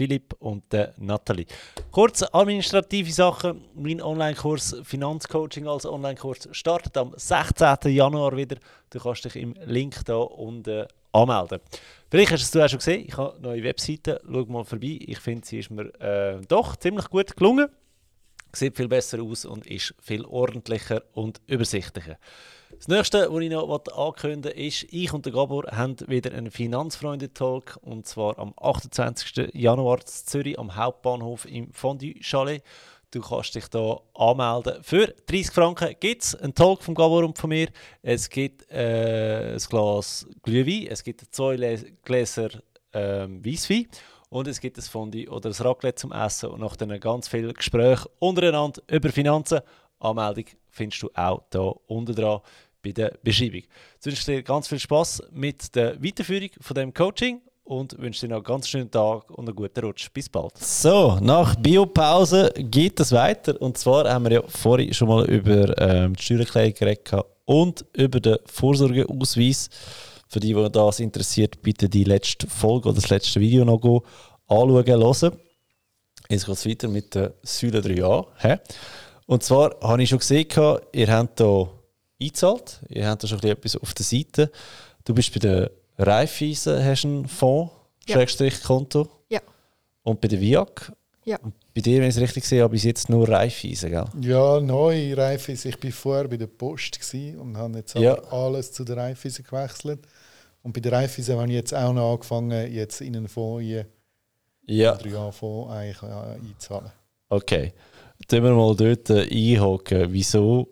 Philipp und der Nathalie. Kurz administrative Sachen. Mein Online-Kurs Finanzcoaching als Online-Kurs startet am 16. Januar wieder. Du kannst dich im Link da unten anmelden. Vielleicht hast du es auch schon gesehen. Ich habe neue Webseite. Schau mal vorbei. Ich finde, sie ist mir äh, doch ziemlich gut gelungen. Sieht viel besser aus und ist viel ordentlicher und übersichtlicher. Das nächste, was ich noch ankündigen will, ist, ich und der Gabor haben wieder einen Finanzfreunde-Talk und zwar am 28. Januar in Zürich am Hauptbahnhof im Fondue Chalet. Du kannst dich da anmelden. Für 30 Franken gibt es einen Talk vom Gabor und von mir. Es gibt äh, ein Glas Glühwein, es gibt zwei Gläser äh, Weisswein und es gibt ein Fondue oder ein Raclette zum Essen und nach dann ganz viel Gespräch untereinander über Finanzen. Anmeldung findest du auch hier unten dran bei der Beschreibung. Ich wünsche dir ganz viel Spaß mit der Weiterführung von dem Coaching und wünsche dir noch einen ganz schönen Tag und einen guten Rutsch. Bis bald. So, nach Biopause geht es weiter. Und zwar haben wir ja vorhin schon mal über ähm, die Steuererklärung geredet und über den Vorsorgeausweis. Für die, die das interessiert, bitte die letzte Folge oder das letzte Video noch anschauen, hören. Jetzt geht es weiter mit der Säule 3a. Und zwar habe ich schon gesehen, ihr habt hier eingezahlt. Ihr habt da schon etwas auf der Seite. Du bist bei der Raiffeisen, hast einen Fonds, ja. Schrägstrich Konto. Ja. Und bei der VIAG. Ja. Und bei dir, wenn ich es richtig sehe, bis jetzt nur Raiffeisen, gell? Ja, neu Raiffeisen. Ich war vorher bei der Post und habe jetzt ja. alles zu der Raiffeisen gewechselt. Und bei der Raiffeisen habe ich jetzt auch noch angefangen, jetzt in einen Fonds, ja. drei Jahre Fonds eigentlich einzahlen. Okay. Dann wir mal dort einhaken. Wieso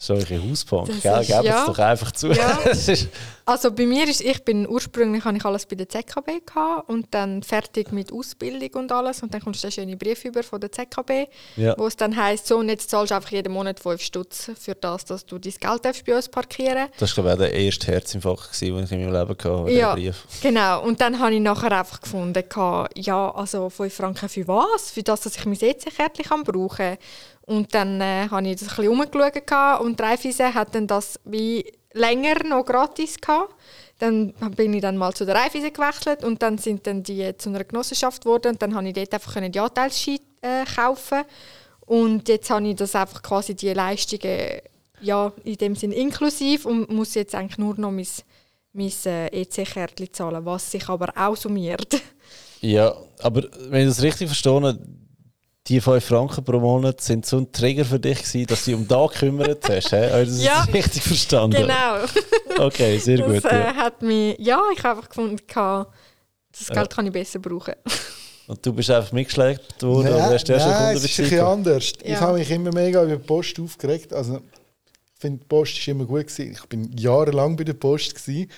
Solche Hausbank, gell? Geben ja, es doch einfach zu. Ja. also bei mir ist, ich bin ursprünglich habe ich alles bei der ZKB gehabt und dann fertig mit Ausbildung und alles und dann kommst du einen schönen Brief über von der ZKB, ja. wo es dann heisst, so und jetzt zahlst du einfach jeden Monat 5 Stutz für das, dass du dein Geld darfst bei uns parkieren Das war glaube ich der erste Herzinfarkt, den ich in meinem Leben hatte, ja, Brief. genau. Und dann habe ich nachher einfach gefunden, ja, also 5 Franken für was? Für das, dass ich mein EC-Kärtchen brauchen kann. Und dann äh, habe ich das ein bisschen umgeschaut und Raiffeisen hat dann das wie länger noch gratis gehabt. Dann bin ich dann mal zu der Raiffeisen gewechselt und dann sind dann die zu einer Genossenschaft geworden und dann konnte ich dort einfach die Anteilsschein äh, kaufen und jetzt habe ich das einfach quasi die Leistungen ja, in dem Sinn inklusiv und muss jetzt eigentlich nur noch mein, mein äh, EC-Kärtchen zahlen, was sich aber auch summiert. Ja, aber wenn ich das richtig verstehe, die 5 Franken pro Monat sind so ein Trigger für dich gewesen, dass du dich um da gekümmert hast. He? Also das ja, ist richtig verstanden. Genau. Okay, sehr das, gut. Das äh, hat mich, ja, ich habe einfach gefunden, das Geld ja. kann ich besser brauchen. Und du bist einfach mitgeschlägt worden? Nein, oder hast du nein es ist ein bisschen anders. Ja. Ich habe mich immer mega über die Post aufgeregt. Also, ich finde, die Post war immer gut. Gewesen. Ich bin jahrelang bei der Post. Gewesen.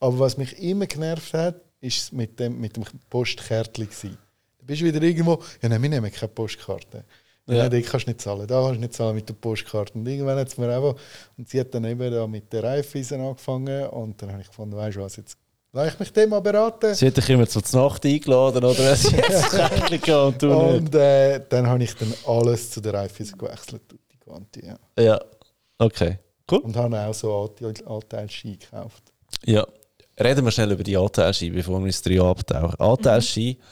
Aber was mich immer genervt hat, ist mit dem, mit dem Postkärtchen. Gewesen bist du wieder irgendwo, ja nein, wir nehmen keine Postkarte. Ja. Nein, die kannst du nicht zahlen, da kannst du nicht zahlen mit der Postkarte. Und irgendwann hat es mir einfach, und sie hat dann eben da mit der Reifeisen angefangen und dann habe ich gefunden, weißt du was, jetzt Lass ich mich dem mal beraten. Sie hat dich immer zur Nacht eingeladen, oder? Sie jetzt und du Und äh, dann habe ich dann alles zu der Reifeisen gewechselt, die Quanti, ja. Ja, okay. Cool. Und habe auch so Anteilsschein gekauft. Ja, reden wir schnell über die Anteilsschein, bevor wir ins 3 abtauchen. Anteilsschein... Mhm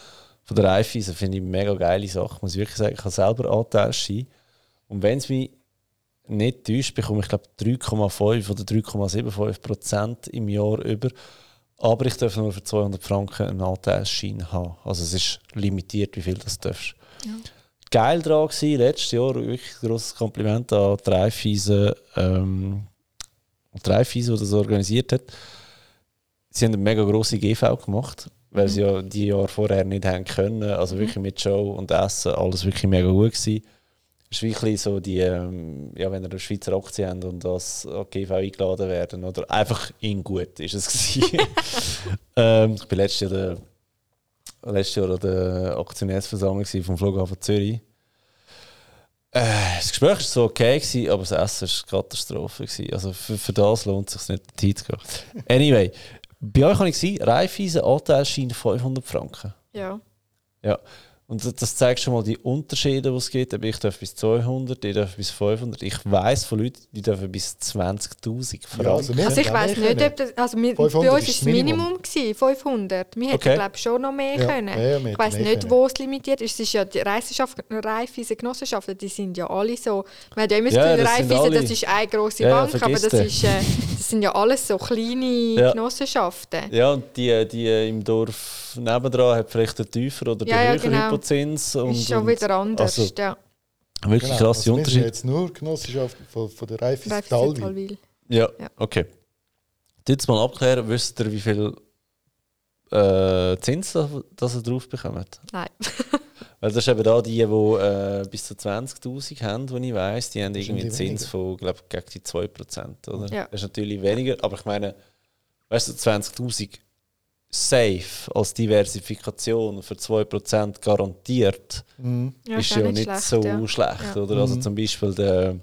von der Raiffeisen finde ich eine mega geile Sache. Muss ich wirklich sagen, ich habe selber Anteilsschein. Und wenn es mich nicht täuscht, bekomme ich glaube 3,5 oder 3,75 Prozent im Jahr über. Aber ich darf nur für 200 Franken einen Anteilsschein haben. Also es ist limitiert, wie viel das darfst. Ja. Geil daran war, letztes Jahr wirklich ein grosses Kompliment an die Raiffeisen, ähm, die das organisiert hat. Sie haben eine mega grosse GV gemacht weil sie ja die Jahre vorher nicht haben können. Also wirklich mit Show und Essen, alles wirklich mega gut gewesen. Es ist wirklich so die, ähm, ja, wenn ihr eine Schweizer Aktie habt und das GV eingeladen werden, oder einfach in gut ist es ähm, ich bin letztes Jahr letztes Jahr an der Aktionärsversammlung vom Flughafen Zürich. Äh, das Gespräch war so okay, gewesen, aber das Essen war eine Katastrophe. Gewesen. Also für, für das lohnt es sich nicht, die Zeit zu gehen. Anyway, bei euch kann ich sagen, Raiffeisen Anteilschein 500 Franken. Ja. Ja. Und das zeigt schon mal die Unterschiede, die es gibt. Ich darf bis 200, ich darf bis 500. Ich weiß von Leuten, die dürfen bis 20.000 Franken. Ja, also, also, ich weiß nicht, ob das. Also wir, bei uns war das Minimum, gewesen, 500. Wir hätten, glaube ich, schon noch mehr ja, können. Mehr, mehr, ich weiß nicht, können. wo es limitiert ist. Es ist ja die Reifeisen Genossenschaften, die sind ja alle so. Man hat ja immer das Gefühl, Reifeisen, das ist eine grosse ja, Bank, aber das, ist, äh, das sind ja alles so kleine Genossenschaften. Ja, und die, die im Dorf nebendran hat vielleicht einen tiefer oder ja, den höheren genau. Zins. Und, ist schon wieder anders, also, ja. Wirklich genau, krasse also Unterschiede. jetzt nur Genossenschaft von, von der Reifis Talwil. Ja, ja, okay. Jetzt mal abklären, wisst ihr, wie viel äh, Zins das ihr drauf bekommt? Nein. Weil das ist eben da die, die äh, bis zu 20'000 haben, die ich weiss, die haben irgendwie einen Zins von, glaube gegen die 2%, oder? Ja. Das ist natürlich weniger, aber ich meine, weißt du, 20'000 safe als Diversifikation für 2% garantiert, mhm. ja, ist ja nicht, schlecht, so ja. schlecht. Ja. Oder? Also mhm. zum Beispiel der,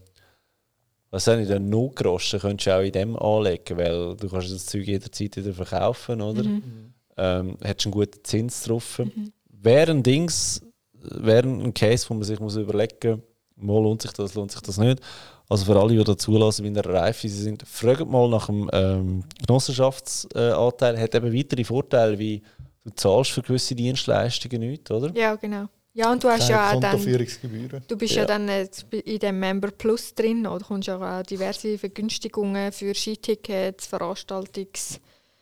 was nicht, der Notgroschen könntest du auch in dem anlegen, weil du kannst das Zeug jederzeit wieder verkaufen, oder? Mhm. Ähm, hättest einen guten Zins drauf. Mhm. Wäre ein Dings, wäre ein Case, wo man sich muss überlegen muss, mal lohnt sich das, lohnt sich das nicht. Also für alle, die da zulassen, wie in der Reife sie sind, fragt mal nach dem ähm, Genossenschaftsanteil. Hat eben weitere Vorteile, wie du zahlst für gewisse Dienstleistungen nicht, oder? Ja, genau. Ja, und du hast ja auch dann, du bist ja, ja dann äh, in dem Member Plus drin oder kommst ja auch diverse Vergünstigungen für Skitickets, Veranstaltungs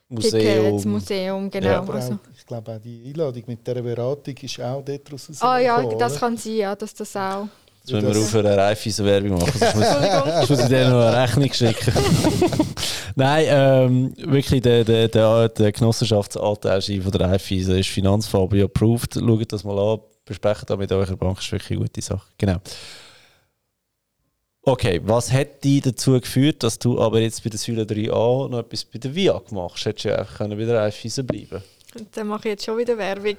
Museum. Museum, genau. Ja, also. ich glaube auch die Einladung mit dieser Beratung ist auch dort raus. Ah ja, das kann sein, ja, dass das auch Jetzt müssen wir aufhören, eine Reifeisen Werbung machen. Sonst muss, muss ich dir noch eine Rechnung schicken. Nein, ähm, wirklich, der, der, der, der Genossenschaftsanteil von der Reifeisen ist Finanzfabio approved. Schaut das mal an, besprecht das mit eurer Bank, das ist wirklich eine gute Sache. Genau. Okay, was hat dich dazu geführt, dass du aber jetzt bei der Säule 3a noch etwas bei der VIAG machst? Hättest du ja einfach bei der Reifeisen bleiben Dann mache ich jetzt schon wieder Werbung.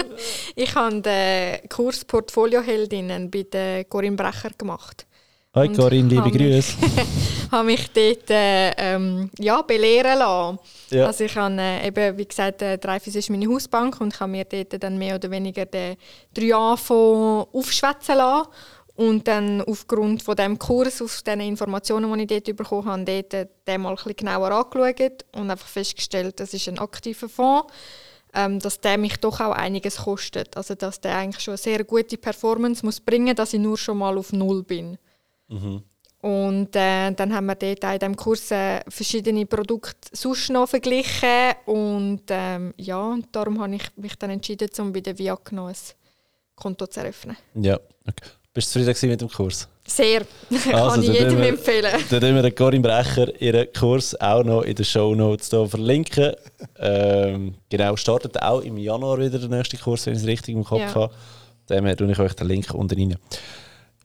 ich habe den Kurs Portfolioheldinnen bei der Corinne Brecher gemacht. Hi Corinne, liebe Grüße. Ich habe mich dort ähm, ja, belehren lassen. Ja. Also ich habe äh, eben, wie gesagt, äh, ist meine Hausbank und ich habe mir dort dann mehr oder weniger den 3A-Fonds aufschwätzen lassen. Und dann aufgrund von dem Kurs, auf den Informationen, die ich dort bekommen habe, dort äh, den mal ein bisschen genauer angeschaut und einfach festgestellt, das ist ein aktiver Fonds ähm, dass der mich doch auch einiges kostet. Also dass der eigentlich schon eine sehr gute Performance muss bringen, dass ich nur schon mal auf Null bin. Mhm. Und äh, dann haben wir dort auch in diesem Kurs äh, verschiedene Produkte sonst noch verglichen und ähm, ja, und darum habe ich mich dann entschieden, um bei der VIAG noch ein Konto zu eröffnen. Ja, okay. Bist du zufrieden mit dem Kurs? Sehr. Also, Kann ich jedem wir, empfehlen. Dann werden wir Corinne Brecher ihren Kurs auch noch in den Show Notes verlinken. ähm, genau, startet auch im Januar wieder der nächste Kurs, wenn ich es richtig im Kopf ja. habe. Dem tue ich euch den Link unten rein.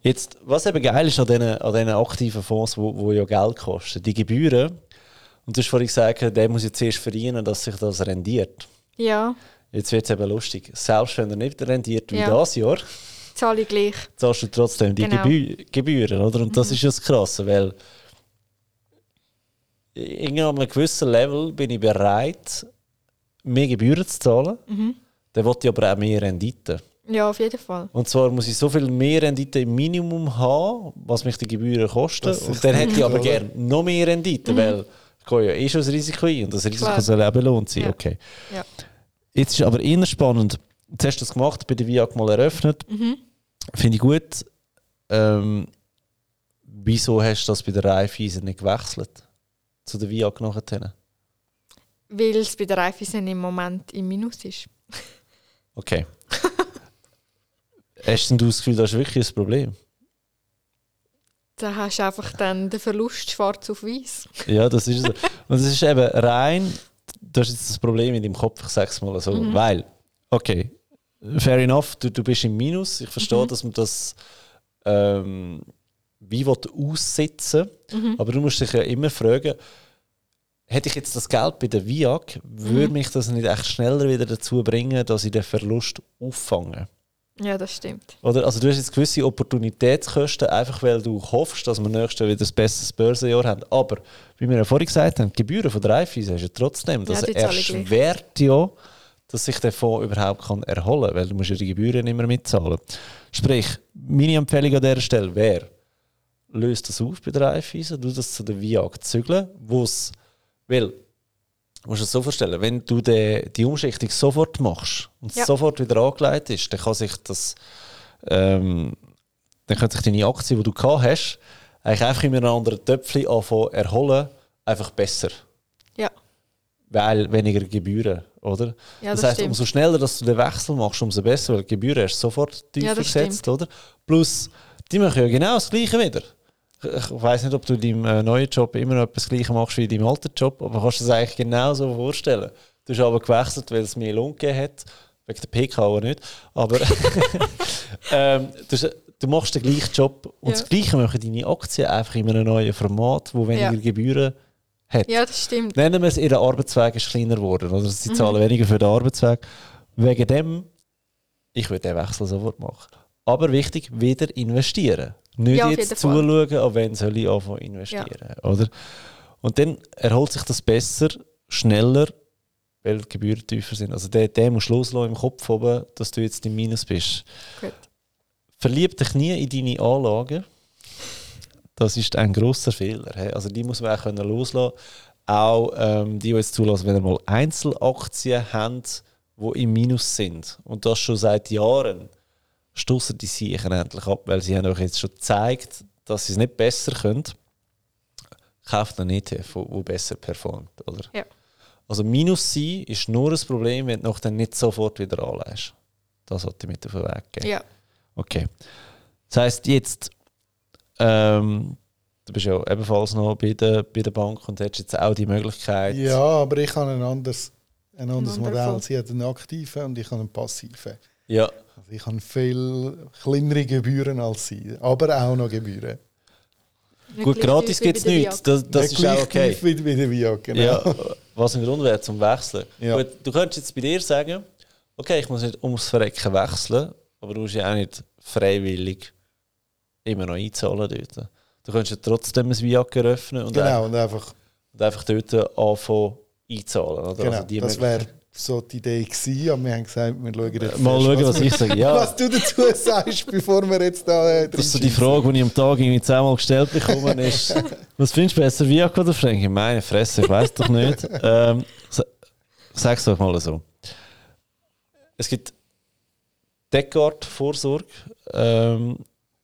Jetzt, was eben geil ist an diesen, an diesen aktiven Fonds, die wo, wo ja Geld kosten, die Gebühren. Und du hast vorhin gesagt, der muss jetzt erst verdienen, dass sich das rendiert. Ja. Jetzt wird es eben lustig. Selbst wenn er nicht rendiert wie ja. das Jahr, zahle ich gleich. Zahlst du trotzdem die genau. Gebü Gebühren, oder? Und das mhm. ist ja das Krasse, weil in einem gewissen Level bin ich bereit, mehr Gebühren zu zahlen. Mhm. Dann will ich aber auch mehr Rendite. Ja, auf jeden Fall. Und zwar muss ich so viel mehr Rendite im Minimum haben, was mich die Gebühren kosten. Und dann hätte ich aber gerne noch mehr Rendite, mhm. weil ich gehe ja eh schon das Risiko ein und das Risiko Klar. soll eben belohnt sein. Ja. Okay. Ja. Jetzt ist aber eher spannend, jetzt hast du das gemacht, bei der VIAG mal eröffnet. Mhm. Finde ich gut. Ähm, wieso hast du das bei der Raiffeisen nicht gewechselt? Zu der VIAG nachher? Weil es bei der Raiffeisen im Moment im Minus ist. okay. hast du das Gefühl, das ist wirklich ein Problem? Da hast du einfach dann den Verlust schwarz auf weiß. ja, das ist so. Und es ist eben rein, das ist jetzt das Problem in deinem Kopf, ich sage es mal so. Mhm. Weil, okay, fair enough, du, du bist im Minus. Ich verstehe, mhm. dass man das ähm, wie aussitzen mhm. aber du musst dich ja immer fragen, hätte ich jetzt das Geld bei der VIAG, würde mhm. mich das nicht echt schneller wieder dazu bringen, dass ich den Verlust auffange. Ja, das stimmt. Oder? Also du hast jetzt gewisse Opportunitätskosten, einfach weil du hoffst, dass wir nächstes Jahr wieder ein besseres Börsenjahr haben. Aber, wie wir ja vorhin gesagt haben, die Gebühren von der Raiffeisen hast du trotzdem. Das ja, erschwert ja, dass sich der Fonds überhaupt kann erholen kann, weil du musst ja die Gebühren nicht mehr mitzahlen. Sprich, meine Empfehlung an dieser Stelle wäre, löst das auf bei der Raiffeisen, du das zu der VIAG zügeln, wo es, weil Du musst es so vorstellen, wenn du die, die Umschichtung sofort machst und ja. sofort wieder angelegt ist, dann kann sich das, ähm, dann können sich deine Aktien, die du gehabt hast, eigentlich einfach in einem anderen Töpfchen anfangen erholen, einfach besser. Weil weniger Gebühren, oder? Ja, das, das heißt, umso schneller dass du den Wechsel machst, umso besser, weil die Gebühren hast sofort tiefer ja, gesetzt, oder? Plus, die machen ja genau das Gleiche wieder ich weiß nicht, ob du in deinem äh, neuen Job immer noch etwas Gleiches machst wie in deinem alten Job, aber kannst du es eigentlich genauso vorstellen. Du hast aber gewechselt, weil es mehr Lohn gegeben hat. Wegen der PK aber nicht. Aber ähm, du, du, machst den gleichen Job und ja. das Gleiche machen deine Aktien einfach in einem neuen Format, wo weniger. Gebühren hat. Ja, das stimmt. Nennen wir es, ihr Arbeitsweg ist kleiner geworden. Oder sie mhm. zahlen weniger für den Arbeitsweg. Wegen dem, ich würde den Wechsel sofort machen. Aber wichtig, wieder investieren. Nicht ja, jetzt zuschauen, an wen soll ich anfangen investieren. Ja. Oder? Und dann erholt sich das besser, schneller, weil die Gebühren tiefer sind. Also der, der muss loslassen im Kopf oben, dass du jetzt im Minus bist. Gut. Verlieb dich nie in deine Anlagen. Das ist ein großer Fehler. Also die muss man auch können loslassen Auch ähm, die, die jetzt zulassen, wenn ihr mal Einzelaktien habt, die im Minus sind. Und das schon seit Jahren stoßen die sich endlich ab, weil sie haben euch jetzt schon gezeigt, dass sie es nicht besser können. Kauft einen ETF, der besser performt. Oder? Ja. Also Minus sein ist nur ein Problem, wenn du dann nicht sofort wieder anlegst. Das sollte ich mit auf den Weg geben. Ja. Okay. Das heisst, jetzt, ähm, du bist ja ebenfalls noch bei der, bei der Bank und hast jetzt auch die Möglichkeit. Ja, aber ich habe ein anderes, ein anderes Modell. Sie hat einen aktiven und ich habe einen passiven. Ja. Also ich habe viel kleinere Gebühren als sie, aber auch noch Gebühren. Gut, gratis gibt es nichts. Das, das ist auch okay. Wie, wie der Via, genau. Ja, was ein Grund wäre zum Wechseln. Ja. Gut, du könntest jetzt bei dir sagen, okay, ich muss nicht ums Verrecken wechseln, aber du musst ja auch nicht freiwillig immer noch einzahlen dort. Du könntest ja trotzdem ein Via öffnen und, genau, und einfach, und einfach dort anfangen einzahlen. Oder? Genau, also das wäre so die Idee gewesen, aber wir haben gesagt, wir schauen jetzt Mal schauen, was, was ich sage. Ja. Was du dazu sagst, bevor wir jetzt da äh, Das ist so die Frage, die ich am Tag irgendwie zehnmal gestellt bekomme, ist, was findest du besser, Viaco oder Frank? Meine Fresse, ich weiß doch nicht. Ähm, sag's doch mal so. Es gibt Deckard-Vorsorge, ähm,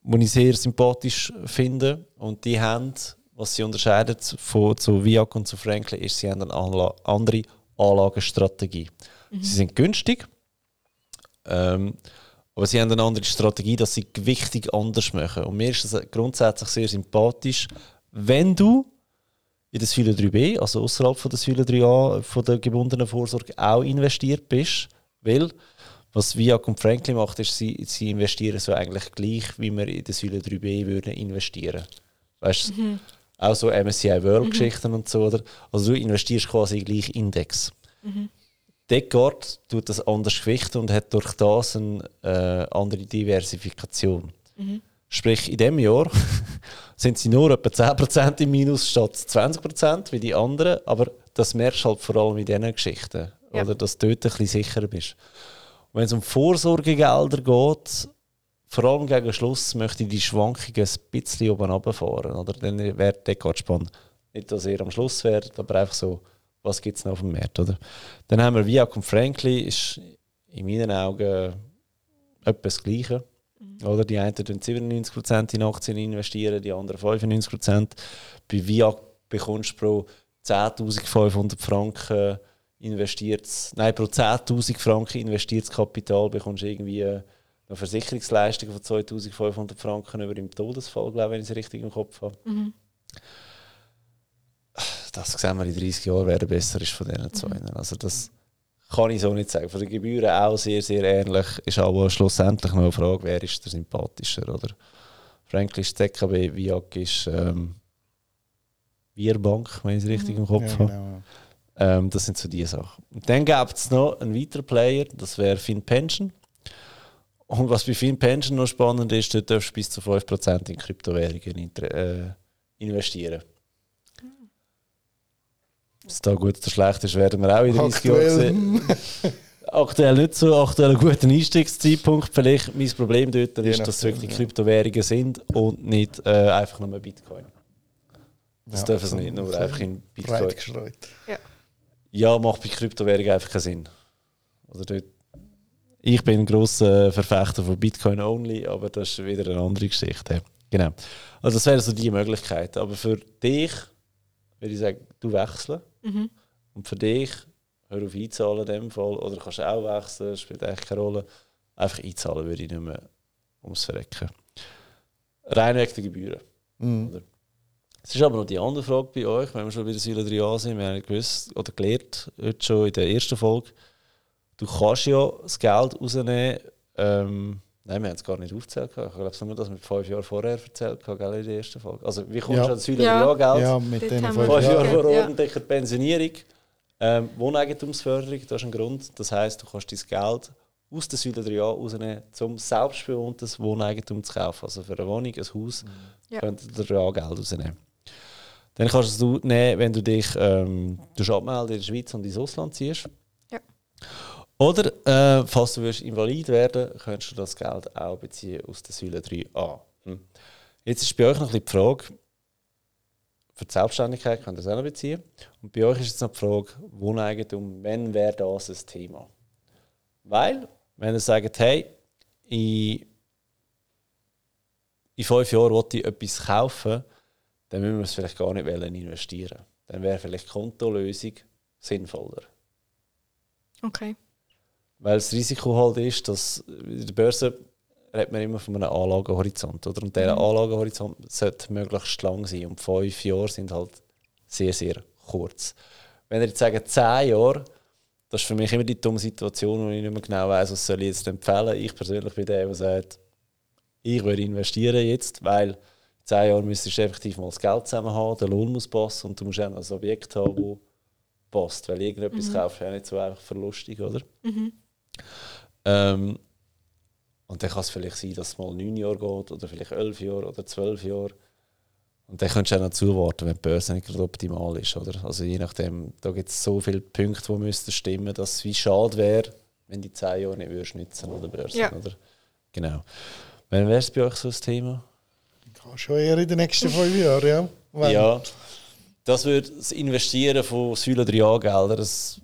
die ich sehr sympathisch finde. Und die haben, was sie unterscheidet von, zu Viac und zu Franklin, ist, sie haben eine andere Anlagestrategie. Mhm. Sie sind günstig, ähm, aber sie haben eine andere Strategie, dass sie Gewichtung anders machen. Und mir ist es grundsätzlich sehr sympathisch, wenn du in das Säule 3b, also außerhalb von der Säule 3a, von der gebundenen Vorsorge, auch investiert bist, weil was Viac und Franklin macht, ist, sie, sie investieren so eigentlich gleich, wie wir in der Säule 3b würden investieren. Weißt mhm auch so MSCI World-Geschichten mhm. und so. Oder? Also du investierst quasi gleich Index. Mhm. Deckard tut das anders gewichten und hat durch das eine äh, andere Diversifikation. Mhm. Sprich, in diesem Jahr sind sie nur etwa 10% im Minus statt 20% wie die anderen, aber das merkst du halt vor allem in diesen Geschichten, ja. oder, dass du dort ein bisschen sicherer bist. Wenn es um Vorsorgegelder geht, vor allem gegen Schluss möchte ich die Schwankungen ein bisschen oben runterfahren. Oder? Dann wäre der gerade spannend. Nicht, dass er am Schluss wird, aber einfach so, was gibt es noch auf dem Markt. Oder? Dann haben wir Viac und Franklin, ist in meinen Augen etwas das Gleiche. Mhm. Oder? Die einen tun 97% in Aktien investieren, die anderen 95%. Bei Viac bekommst du pro 10.500 Franken investiert, nein, pro 10.000 Franken investiertes Kapital bekommst du irgendwie noch Versicherungsleistungen von 2500 Franken über im Todesfall, glaube wenn ich es richtig im Kopf habe. Mhm. Das sehen wir in 30 Jahren, wer besser ist von diesen zwei. Mhm. Also das kann ich so nicht sagen. Von den Gebühren auch sehr, sehr ähnlich. Ist aber schlussendlich noch eine Frage, wer ist der sympathischer, oder? Frank ist ZKB, Viag ist ähm, Bierbank, wenn ich es richtig im Kopf Ja, habe. Ähm, das sind so die Sachen. Und dann gibt es noch einen weiteren Player, das wäre FinPension. Und was bei FinPension noch spannend ist, dort darfst du bis zu 5% in Kryptowährungen äh, investieren. Was da gut oder schlecht ist, werden wir auch in 30 Jahren sehen. Aktuell. Nicht so, aktuell ein guter Einstiegszeitpunkt. Vielleicht mein Problem dort ist, dass es wirklich. Kryptowährungen sind und nicht äh, einfach nur Bitcoin. Das Ja, dürfen sie nicht, nur einfach in Bitcoin. Breit gestreut. Ja, macht bei Kryptowährungen einfach keinen Sinn. Also dort, ich bin ein grosser Verfechter von Bitcoin only, aber das ist wieder eine andere Geschichte. Genau. Also das wäre so die Möglichkeit. Aber für dich würde ich sagen, du wechseln. Mhm. Und für dich, hör auf einzahlen in dem Fall. Oder kannst du auch wechseln, spielt eigentlich keine Rolle. Einfach einzahlen würde ich nicht mehr ums Verrecken. Rein wegen der Gebühren. Mhm. Es ist aber noch die andere Frage bei euch, wenn wir schon bei der Säule 3a sind. Wir haben gewusst oder gelernt, heute schon in der ersten Folge, du kannst ja das Geld rausnehmen. Ähm, nein, wir haben es gar nicht aufgezählt. Ich glaube, es haben wir das mit fünf Jahren vorher erzählt, gell, in der ersten Folge. Also, wie kommst Ja. du an die Säule Ja. 3a Geld? Ja, mit den haben wir- fünf Jahre Jahren. vor Ja. ordentlicher Pensionierung. Ähm, Wohneigentumsförderung, das ist ein Grund. Das heisst, du kannst dein Geld aus der Säule 3a rausnehmen, um selbstbewohntes Wohneigentum zu kaufen. Also für eine Wohnung, ein Haus, Ja. könnt ihr 3a Geld rausnehmen. Dann kannst du es nehmen, wenn du dich ähm, du abmelden in der Schweiz und ins Ausland ziehst. Ja. Oder, äh, falls du invalid werden kannst du das Geld auch beziehen aus der Säule 3a. Hm. Jetzt ist bei euch noch ein bisschen die Frage, für die Selbstständigkeit könnt ihr es auch noch beziehen. Und bei euch ist jetzt noch die Frage, Wohneigentum, wann wäre das ein Thema? Weil, wenn ihr sagt, hey, in, in fünf Jahren wollte ich etwas kaufen, dann müssen wir es vielleicht gar nicht wollen investieren. Dann wäre vielleicht Kontolösung sinnvoller. Okay. Weil das Risiko halt ist, dass in der Börse redet man immer von einem Anlagehorizont. Oder? Und dieser Mhm. Anlagehorizont sollte möglichst lang sein. Und fünf Jahre sind halt sehr, sehr kurz. Wenn ihr jetzt sagt, zehn Jahre, das ist für mich immer die dumme Situation, wo ich nicht mehr genau weiß, was soll ich jetzt empfehlen. Ich persönlich bin der, der sagt, ich würde investieren jetzt, weil zehn Jahren müsstest du effektiv mal das Geld zusammen haben, der Lohn muss passen und du musst auch ein Objekt haben, das passt. Weil irgendetwas Mhm. kaufen ist ja nicht so einfach verlustig, oder? Mhm. Ähm, und dann kann es vielleicht sein, dass es mal neun Jahre geht oder vielleicht elf Jahre oder zwölf Jahre. Und dann könntest du auch noch zuwarten, wenn die Börse nicht gerade optimal ist. Oder? Also je nachdem, da gibt es so viele Punkte, die müssten stimmen, dass es wie schade wäre, wenn die zehn Jahre nicht würdest nutzen oder Börse. Ja. Oder? Genau. Wann wäre es bei euch so ein Thema? Kann schon eher in den nächsten fünf Jahren, ja. Wenn- Ja, das würde das Investieren von Säule 3A-Geldern, das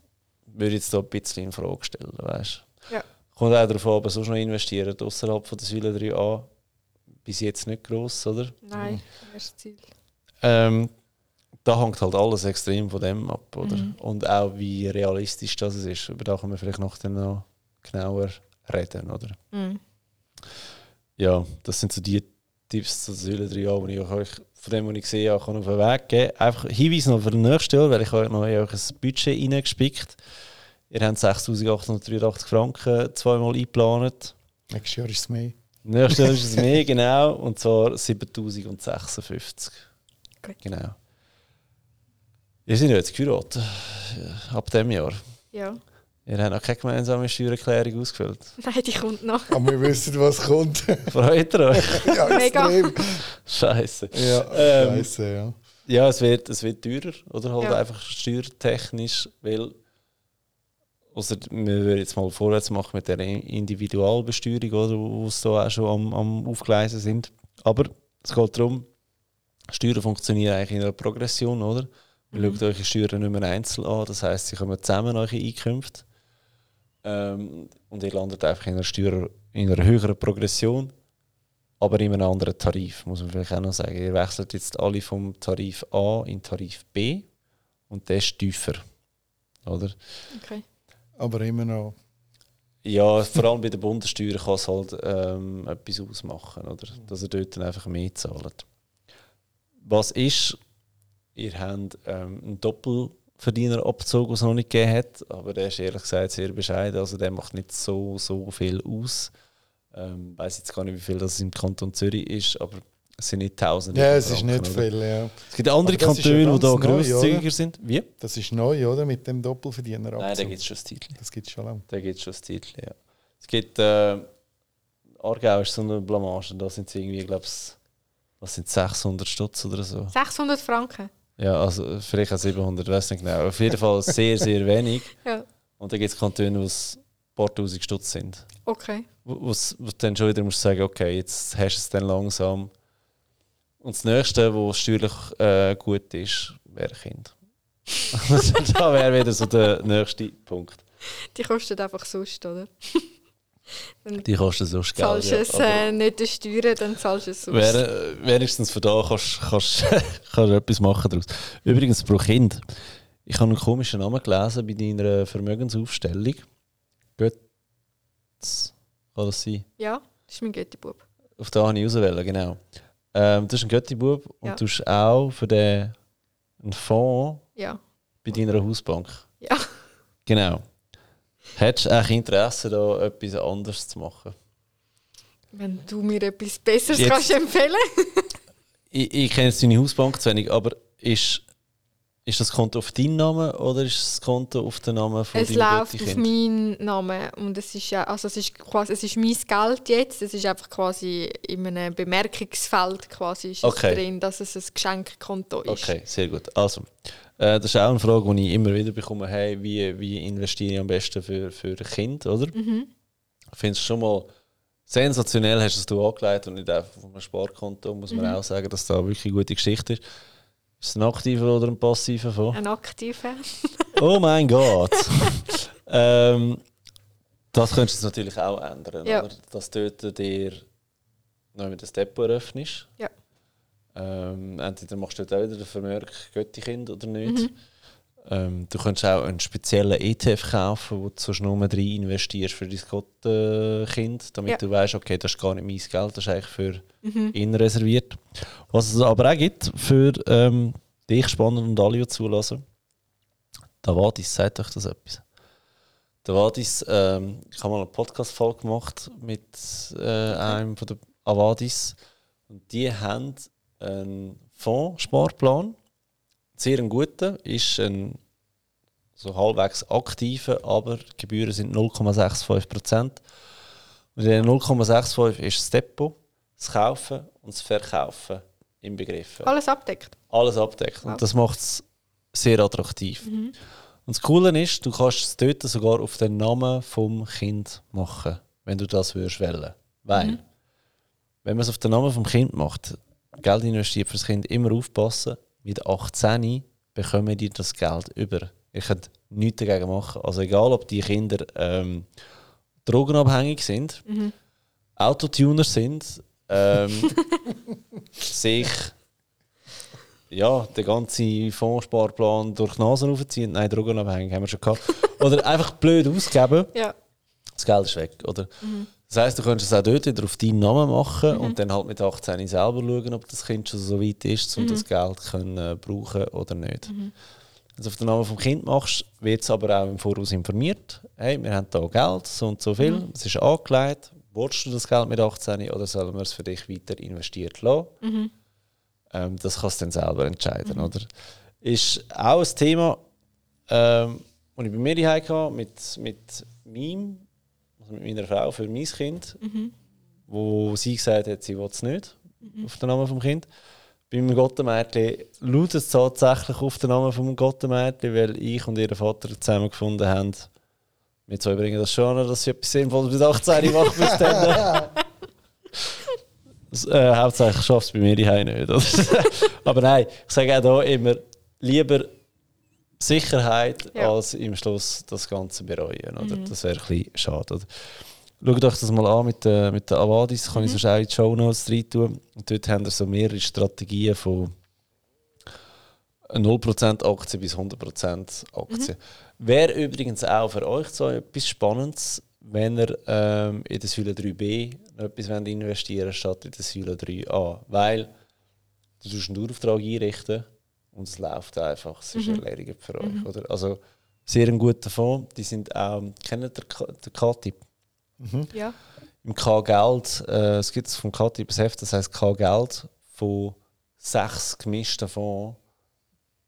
würde ich jetzt da ein bisschen in Frage stellen. Weißt? Ja. Kommt auch darauf an, ob sonst noch investieren außerhalb von der Säule 3A. Bis jetzt nicht gross, oder? Nein, das ist das Ziel. Ähm, da hängt halt alles extrem von dem ab, oder? Mhm. Und auch wie realistisch das ist. Über das können wir vielleicht noch, dann noch genauer reden, oder? Mhm. Ja, das sind so die Tipps zu Säule 3a, die ich euch von dem, was ich gesehen habe, kann auf den Weg geben Einfach Hinweis noch für das nächste Jahr, weil ich euch noch in ein Budget reingespickt Ihr habt 6'883 Franken zweimal eingeplant. Nächstes Jahr ist es mehr. Nächstes Jahr ist es mehr, genau. Und zwar 7056. Gut. Genau. Ihr seid jetzt geheiratet. Ab dem Jahr. Ja. Ihr habt noch keine gemeinsame Steuererklärung ausgefüllt. Nein, die kommt noch. Aber wir wissen, was kommt. Freut ihr euch? ja, Mega. extrem. Scheiße. Ja, Ähm, scheiße, ja. Ja, es wird, es wird teurer, oder halt Ja. einfach steuertechnisch, weil also wir würden jetzt mal vorwärts machen mit der Individualbesteuerung, oder, wo es da auch schon am, am Aufgleisen sind. Aber es geht darum, Steuern funktionieren eigentlich in einer Progression, oder? Ihr Mhm. schaut eure Steuern nicht mehr einzeln an, das heisst, sie kommen zusammen eure Einkünfte. Ähm, und ihr landet einfach in einer Steuer, in einer höheren Progression, aber in einem anderen Tarif, muss man vielleicht auch noch sagen. Ihr wechselt jetzt alle vom Tarif A in Tarif B und der ist tiefer. Oder? Okay. Aber immer noch. Ja, vor allem bei der Bundessteuer kann es halt ähm, etwas ausmachen, oder? dass ihr dort dann einfach mehr zahlt. Was ist, ihr habt ähm, einen Doppelverdienerabzug, den es noch nicht gegeben hat, aber der ist ehrlich gesagt sehr bescheiden, also der macht nicht so, so viel aus. Ähm, ich weiß jetzt gar nicht, wie viel das im Kanton Zürich ist, aber Es sind nicht Tausende. Ja, es ist nicht viel, ja. Es gibt andere Kantone, die da grosszügiger sind. Wie? Das ist neu, oder? Mit dem Doppelverdiener Nein, da gibt es schon ein Titel. Das gibt es schon lange. Da gibt es schon ein Titel, ja. Es gibt, äh, Aargau ist so eine Blamage, da sind es irgendwie, glaube ich, was sind 600 Stutz oder so? 600 Franken? Ja, also vielleicht auch 700, ich weiß nicht genau. Auf jeden Fall sehr, sehr wenig. ja. Und dann gibt es Kantone, wo es ein paar tausend Stutz sind. Okay. Wo du dann schon wieder musst sagen, okay, jetzt hast du es dann langsam. Und das Nächste, was steuerlich äh, gut ist, wäre Kind. da wäre wieder so der nächste Punkt. Die kosten einfach sonst, oder? die kosten sonst Geld. Zahlst du es äh, nicht Steuern, dann zahlst du es sonst. Wär, wenigstens für da kannst, kannst, kannst du etwas machen daraus. Übrigens, pro Kind. Ich habe einen komischen Namen gelesen bei deiner Vermögensaufstellung. Götz. Kann das sein? Ja, das ist mein Götti-Bub. Auf da habe ich auswählen, genau. Ähm, du bist ein Götti-Bub und ja. du hast auch für den einen Fonds ja. bei deiner Hausbank. Ja. Genau. Hättest du eigentlich Interesse, da etwas anderes zu machen? Wenn du mir etwas Besseres jetzt, kannst empfehlen Ich, ich kenne jetzt deine Hausbank zu wenig, aber ist ist das Konto auf deinen Namen oder ist das Konto auf den Namen von Es läuft auf meinen Namen und es ist ja, also es ist quasi, es ist mein Geld jetzt. Es ist einfach quasi in einem Bemerkungsfeld quasi okay. drin, dass es ein Geschenkkonto ist. Okay, sehr gut. Also äh, das ist auch eine Frage, die ich immer wieder bekomme. Hey, wie, wie investiere ich am besten für für ein Kind, oder? Mhm. Findest du schon mal sensationell, hast du es angelegt und nicht einfach von einem Sparkonto. Muss man mhm. auch sagen, dass da wirklich eine gute Geschichte ist. Ist es ein aktiver oder ein passiver Fonds? Ein aktiver. oh mein Gott! ähm, das könntest du natürlich auch ändern, ja. oder? Dass dort dir noch das Depot eröffnest. Ja. Ähm, entweder machst du dort auch wieder den Vermerk Göttikind oder nicht. Mhm. Ähm, du könntest auch einen speziellen ETF kaufen, wo du so schnell rein investierst für dein Gottenkind, damit ja. du weißt, okay, das ist gar nicht mein Geld, das ist eigentlich für mhm. ihn reserviert. Was es aber auch gibt für ähm, dich spannend und alle, die zulassen. Der Vadis, sagt euch das etwas? Der Vadis, ähm, ich habe mal eine Podcast-Folge gemacht mit äh, einem von den Avadis und die haben einen Fondssparplan sehr ein guter, ist ein so halbwegs aktiver, aber die Gebühren sind 0,65%. Und in den 0,65 ist das Depot, das Kaufen und das Verkaufen im Begriff. Alles abdeckt. Alles abdeckt. Und das macht es sehr attraktiv. Mhm. Und das Coole ist, du kannst es dort sogar auf den Namen vom Kind machen, wenn du das würdest wählen. Weil, mhm. wenn man es auf den Namen vom Kind macht, Geld investiert für das Kind, immer aufpassen, mit 18 bekommen die das Geld über. Ich könnte nichts dagegen machen. Also egal, ob die Kinder ähm, drogenabhängig sind, mhm. Autotuner sind, ähm, sich ja, den ganzen Fondssparplan durch die Nase raufziehen. Nein, drogenabhängig haben wir schon gehabt. Oder einfach blöd ausgeben. Ja. Das Geld ist weg. Oder? Mhm. Das heisst, du könntest es auch dort wieder auf deinen Namen machen mhm. und dann halt mit 18 selber schauen, ob das Kind schon so weit ist, um mhm. das Geld können, äh, brauchen oder nicht. Mhm. Wenn du es auf den Namen vom Kind machst, wird es aber auch im Voraus informiert. Hey, wir haben hier Geld, so und so viel, mhm. es ist angelegt. Willst du das Geld mit 18 oder sollen wir es für dich weiter investiert lassen? Mhm. Ähm, das kannst du dann selber entscheiden. Mhm. Oder? Ist auch ein Thema, ähm, das ich bei mir hatte, mit, mit meinem mit meiner Frau für mein Kind, mhm. wo sie gesagt hat, sie will es nicht mhm. auf den Namen vom Kind. Beim Gottenmädchen lautet es tatsächlich auf den Namen vom Gottenmädchen, weil ich und ihr Vater zusammen gefunden haben, wir zwei bringen das schon, dass sie etwas Sinnvolles bis 18 machen bis dann. äh, hauptsächlich schafft es bei mir die nicht. Aber nein, ich sage auch hier immer, lieber Sicherheit ja. als im Schluss das Ganze bereuen. Oder? Mhm. Das wäre ein bisschen schade. Oder? Schaut euch das mal an mit, äh, mit den Avadis, kann mhm. ich so auch in die Show Notes rein tun. Und dort haben wir so mehrere Strategien von 0% Aktien bis 100% Aktien. Mhm. Wäre übrigens auch für euch so etwas Spannendes, wenn ihr ähm, in der Säule 3b noch etwas investieren statt in der Säule 3a. Weil du einen Dauerauftrag einrichten und es läuft einfach. Es ist mhm. erledigt für euch. Mhm. Oder? Also sehr ein guter Fonds. Die sind auch, kennt ihr den K-Tipp? Mhm. Ja. Im K-Geld, äh, es gibt vom K-Tipp ein Heft, das heißt K-Geld von sechs gemischten Fonds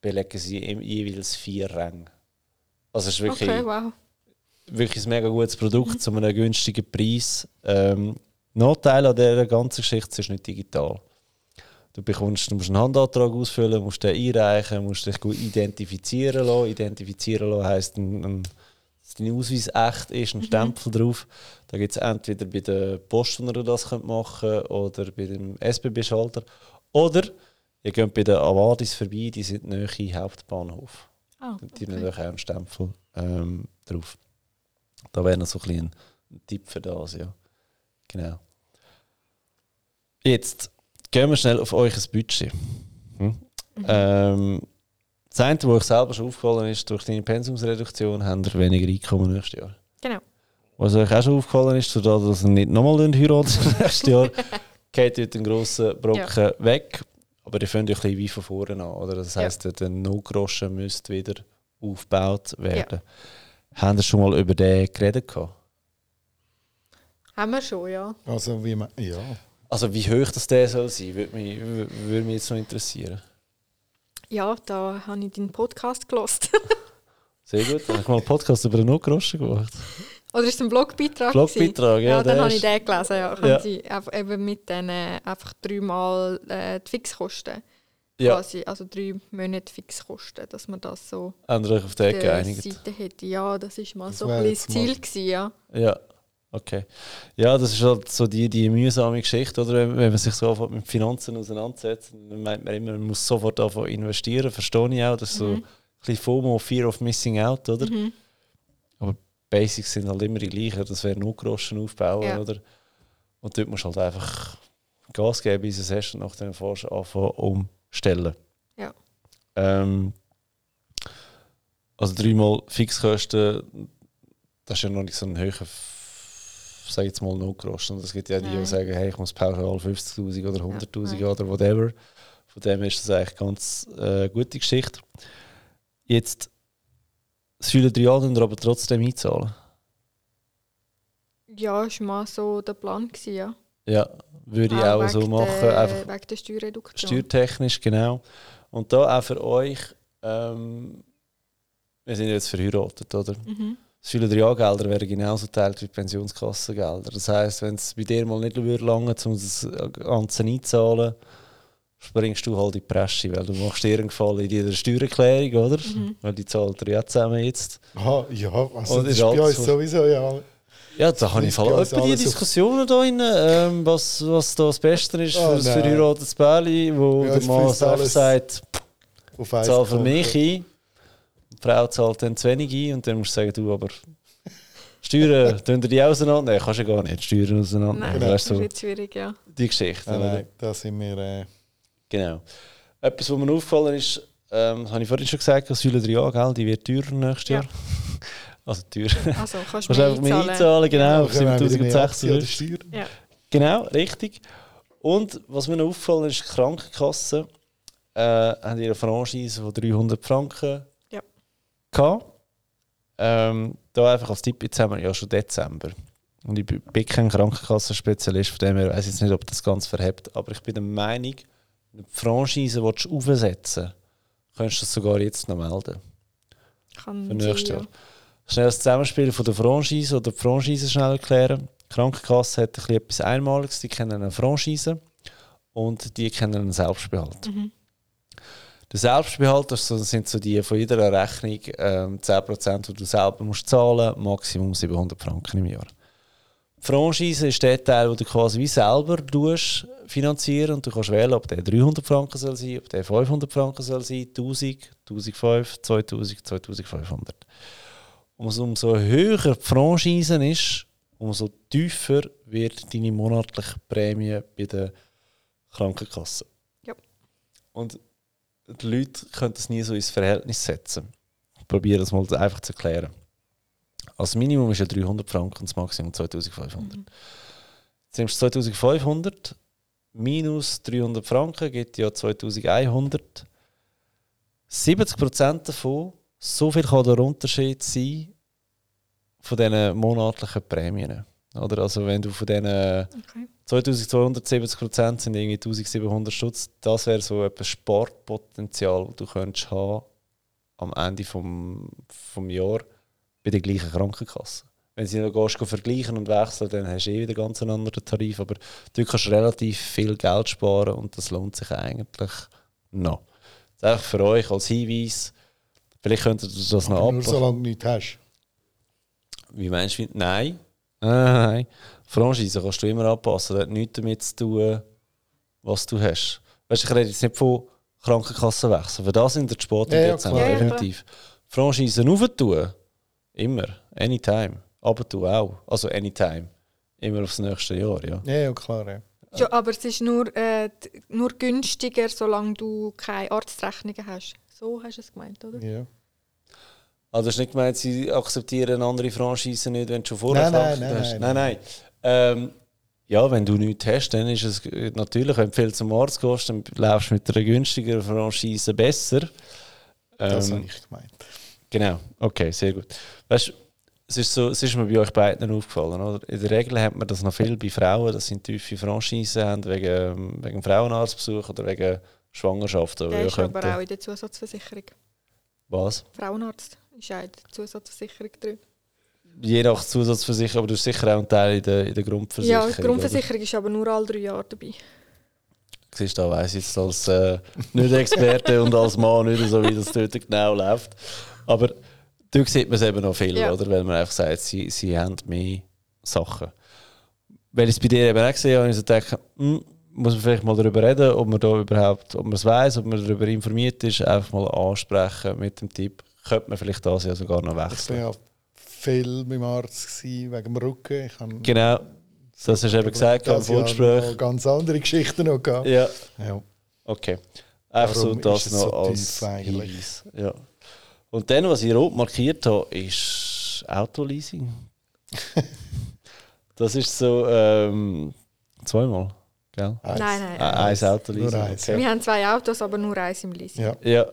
belegen sie jeweils vier Ränge. Also es ist wirklich, okay, wow. wirklich ein mega gutes Produkt mhm. zu einem günstigen Preis. Ähm, Nachteil an dieser ganzen Geschichte ist nicht digital. Du, bekommst, du musst einen Handantrag ausfüllen, musst den einreichen, musst dich gut identifizieren lassen. Identifizieren lassen heisst, ein, ein, dass dein Ausweis echt ist, ein mhm. Stempel drauf. Da gibt es entweder bei der Post, wo ihr das machen könnt, oder bei dem SBB-Schalter. Oder ihr geht bei den Avadis vorbei, die sind nahe Hauptbahnhof. Oh, okay. Die haben auch einen Stempel ähm, drauf. Da wäre noch so ein, ein, ein Tipp für das, ja. Genau. Jetzt gehen wir schnell auf euch Budget. Hm? Mhm. Ähm, das eine, was euch selber schon aufgefallen ist, durch deine Pensumsreduktion habt ihr weniger Einkommen nächstes Jahr. Genau. Was euch auch schon aufgefallen ist, dadurch, dass ihr nicht nochmal heiraten nächstes Jahr, geht dort ein grosser Brocken ja. weg. Aber ihr fängt ja ein bisschen wie von vorne an. Oder? Das heisst, ja. der No-Groschen müsste wieder aufgebaut werden. Ja. Haben ihr schon mal über den geredet? Gehabt? Haben wir schon, ja. Also wie man, ja. Also wie hoch das der soll sein, würde mich, würde mich jetzt noch interessieren. Ja, da habe ich deinen Podcast gelost. Sehr gut, dann habe ich mal einen Podcast über den No-Groschen gemacht. Oder ist es ein Blogbeitrag? Blogbeitrag, ja. Ja, dann habe ich den gelesen. Ja. Können ja. Sie eben mit den äh, einfach dreimal äh, die Fixkosten. Ja. Quasi, also drei Monate Fixkosten, dass man das so auf der. Seite hätte. Ja, das war mal das so ein das Ziel. Gewesen, ja. ja, okay. Ja, das ist halt so die, die mühsame Geschichte, oder? Wenn, wenn man sich sofort mit Finanzen auseinandersetzt, dann meint man immer, man muss sofort davon investieren. Verstehe ich auch. Das ist mhm. so ein bisschen FOMO, Fear of Missing Out, oder? Mhm. Aber Basics sind halt immer die gleichen. Das wäre nur Groschen aufbauen, ja. oder? Und dort musst du halt einfach Gas geben, bis es und nach dem Forschen anfangen umstellen. Ja. Ähm, also dreimal Fixkosten, das ist ja noch nicht so ein höherer, sage jetzt mal, Notgroschen. Es gibt ja die, die sagen, hey, ich muss pauschal 50'000 oder 100'000 ja, oder whatever. Von dem ist das eigentlich eine ganz äh, gute Geschichte. Jetzt fühlen drei Jahre aber trotzdem einzahlen. Ja, war mal so der Plan, gewesen, ja. Ja, würde ich auch, auch so machen. Der, einfach wegen der Steuerreduktion. Steuertechnisch, genau. Und da auch für euch, ähm, wir sind jetzt verheiratet, oder? Mhm. Das viele Gelder wären genauso teilt wie Pensionskassengelder. Das heisst, wenn es bei dir mal nicht lange um das Ganze einzahlen springst du halt in die Presse, weil du machst dir einen Gefallen in jeder Steuererklärung, oder? Mhm. Weil die zahlt ihr ja zusammen jetzt. Aha, ja, also Und das ist bei uns sowieso, ja. Ja, da habe ich voll etwa die Diskussionen da drin, ähm, was, was da das Beste ist oh, für das verheiratetes Bärli, wo ja, der Mann selbst sagt, zahl für mich ein, die Frau zahlt dann zu wenig ein und dann musst du sagen, du aber Steuern, tun die auseinander? Nein, kannst du gar nicht Steuern auseinander. Nein, das ist so schwierig, ja. Die Geschichte. Ja, nein, da sind wir... Äh Genau. Etwas, was mir aufgefallen ist, ähm, das habe ich vorhin schon gesagt, das Säule 3a, gell, die wird teurer nächstes Jahr. also teuer. Also kannst du einfach mehr einzahlen, genau, auf 7600. Ja. Genau, richtig. Und was mir noch aufgefallen ist, die Krankenkassen äh, haben ihre Franchise von 300 Franken ja. Gehabt. Ähm, da einfach als Tipp, jetzt haben wir ja schon Dezember. Und ich bin kein Krankenkassenspezialist, von dem her weiß jetzt nicht, ob das ganz verhebt. Aber ich bin der Meinung, eine Franchise willst aufsetzen kannst du das sogar jetzt noch melden. Kann Für nächstes Jahr. Ja. Schnell das Zusammenspiel von der Franchise oder die Franchise schnell erklären. Die Krankenkasse hat etwas Einmaliges, die kennen eine Franchise und die kennen einen Selbstbehalt. Mhm. Der Selbstbehalt das sind so die von jeder Rechnung ähm, 10%, die du selber musst zahlen musst, Maximum 700 Franken im Jahr. Franchise ist der Teil, den du quasi wie selber tust, finanzieren und du kannst wählen, ob der 300 Franken soll sein, ob der 500 Franken soll sein, 1000, 1500, 2000, 2500. Umso, umso höher die Franchise ist, umso tiefer wird deine monatliche Prämie bei der Krankenkasse. Ja. Und die Leute können das nie so ins Verhältnis setzen. Ich probiere das mal einfach zu erklären. Das Minimum ist ja 300 Franken und das Maximum 2500. Mhm. Jetzt nimmst du 2500 minus 300 Franken gibt ja 2100. 70% davon, so viel kann der Unterschied sein von diesen monatlichen Prämien. Oder also wenn du von diesen okay. 2270 Prozent sind irgendwie 1700 Stutz. Das wäre so ein Sportpotenzial, das du könntest haben am Ende vom, vom Jahr bei der gleichen Krankenkasse. Wenn sie noch gehst, vergleichen und wechseln, dann hast du eh wieder ganz einen anderen Tarif. Aber du kannst relativ viel Geld sparen und das lohnt sich eigentlich noch. Das ist für euch als Hinweis. Vielleicht könntet ihr das noch abpassen. Nur solange du nichts hast. Wie meinst du? Nein. Nein. Franchise kannst du immer anpassen. Das hat nichts damit zu tun, was du hast. Weißt du, ich rede jetzt nicht von Krankenkassenwechsel. Für das sind die Sport ja, ja, definitiv. Ja, Franchisen aufzutun, immer, anytime. Aber du auch. Also anytime. Immer aufs nächste Jahr, ja. Ja, ja klar, ja. ja aber es ist nur, äh, nur günstiger, solange du keine Arztrechnungen hast. So hast du es gemeint, oder? Ja. Also hast du nicht gemeint, sie akzeptieren andere Franchisen nicht, wenn du schon vorher nein, nein, hast? Nein, nein, nein. Ähm, ja, wenn du nichts hast, dann ist es natürlich, wenn du viel zum Arzt gehst, dann läufst du mit einer günstigeren Franchise besser. Ähm, das habe ich gemeint. Genau, okay, sehr gut. Weißt du, es ist, so, es ist mir bei euch beiden aufgefallen. Oder? In der Regel hat man das noch viel bei Frauen, dass sie tiefe Franchise haben, wegen, wegen Frauenarztbesuch oder wegen Schwangerschaft. Der ist könnte... aber auch in der Zusatzversicherung. Was? Frauenarzt ist auch in der Zusatzversicherung drin. Je nach Zusatzversicherung, aber du hast sicher auch einen Teil in der, in der Grundversicherung. Ja, die Grundversicherung oder? ist aber nur alle drei Jahre dabei. Siehst du, da weiss ich jetzt als äh, Nicht-Experte und als Mann nicht so, wie das dort genau läuft. Aber da sieht man es eben noch viel, ja. oder? Weil man einfach sagt, sie, sie haben mehr Sachen. Weil ich es bei dir eben auch gesehen habe, ich so denke, hm, muss man vielleicht mal darüber reden, ob man da überhaupt, ob man es weiß, ob man darüber informiert ist, einfach mal ansprechen mit dem Tipp, könnte man vielleicht das ja sogar noch wechseln. Ich viel beim Arzt wegen dem Rücken. Ich genau, das hast du eben gesagt im Vorgespräch. ganz andere Geschichten noch gehabt. Ja. ja. Okay. Einfach so das noch so als Hinweis. Ja. Und dann, was ich rot markiert habe, ist Autoleasing. das ist so ähm, zweimal, gell? Nein, nein. Äh, eins Autoleasing. Eins, okay. Wir haben zwei Autos, aber nur eins im Leasing. Ja. ja.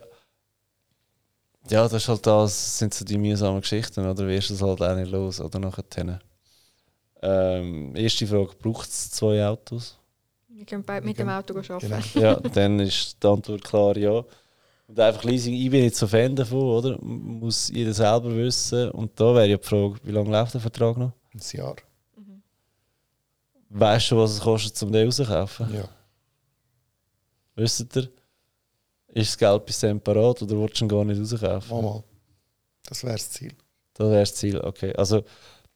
Ja, das, ist halt das sind so die mühsamen Geschichten, oder? Wie ist das halt auch nicht los, oder nachher? Ähm, erste Frage, braucht es zwei Autos? Wir können beide mit dem Auto arbeiten. Genau. ja, dann ist die Antwort klar ja. Und einfach Leasing, ich bin nicht so Fan davon, oder? Muss jeder selber wissen. Und da wäre ja die Frage, wie lange läuft der Vertrag noch? Ein Jahr. Mhm. Weißt du, was es kostet, um den rauszukaufen? Ja. Wisst ihr? Ist das Geld bis dann parat oder willst du ihn gar nicht rauskaufen? Mal, Das wäre das Ziel. Das wäre das Ziel, okay. Also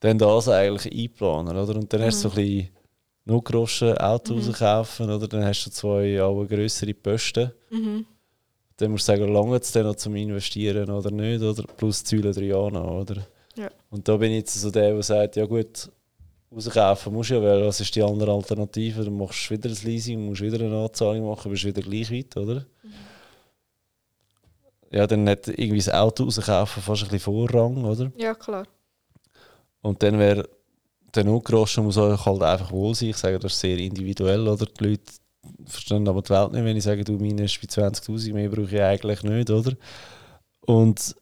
dann das eigentlich einplanen, oder? Und dann mhm. hast du so ein bisschen nur grosse Autos mhm. rauskaufen, oder? Dann hast du zwei auch größere Posten. Mhm dann musst du sagen, lange es dann noch zum Investieren oder nicht, oder? Plus Säule drei Jahre noch, oder? Ja. Und da bin ich jetzt so der, der sagt, ja gut, rauskaufen musst du ja, weil was ist die andere Alternative? Dann machst du wieder ein Leasing, musst wieder eine Anzahlung machen, bist wieder gleich weit, oder? Mhm. Ja, dann hat irgendwie das Auto rauskaufen fast ein bisschen Vorrang, oder? Ja, klar. Und dann wäre der Notgroschen muss euch halt einfach wohl sein. Ich sage, das ist sehr individuell, oder? Die Leute verstehen aber die Welt nicht, wenn ich sage, du, meine ist bei 20'000, mehr brauche ich eigentlich nicht, oder? Und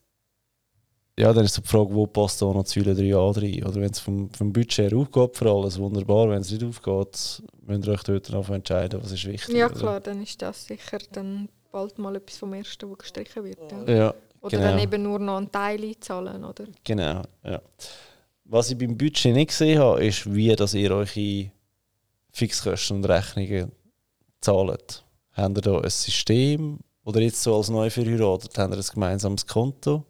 ja, dann ist die Frage, wo passt da noch Säule 3a rein? Oder wenn es vom, vom Budget her aufgeht für alles, wunderbar. Wenn es nicht aufgeht, müsst ihr euch dort noch entscheiden, was ist wichtig. Ja klar, oder? dann ist das sicher dann bald mal etwas vom Ersten, was gestrichen wird. Ja, ja oder genau. dann eben nur noch einen Teil einzahlen, oder? Genau, ja. Was ich beim Budget nicht gesehen habe, ist, wie dass ihr eure Fixkosten und Rechnungen zahlt? Haben ihr da ein System? Oder jetzt so als neu verheiratet, haben ihr ein gemeinsames Konto?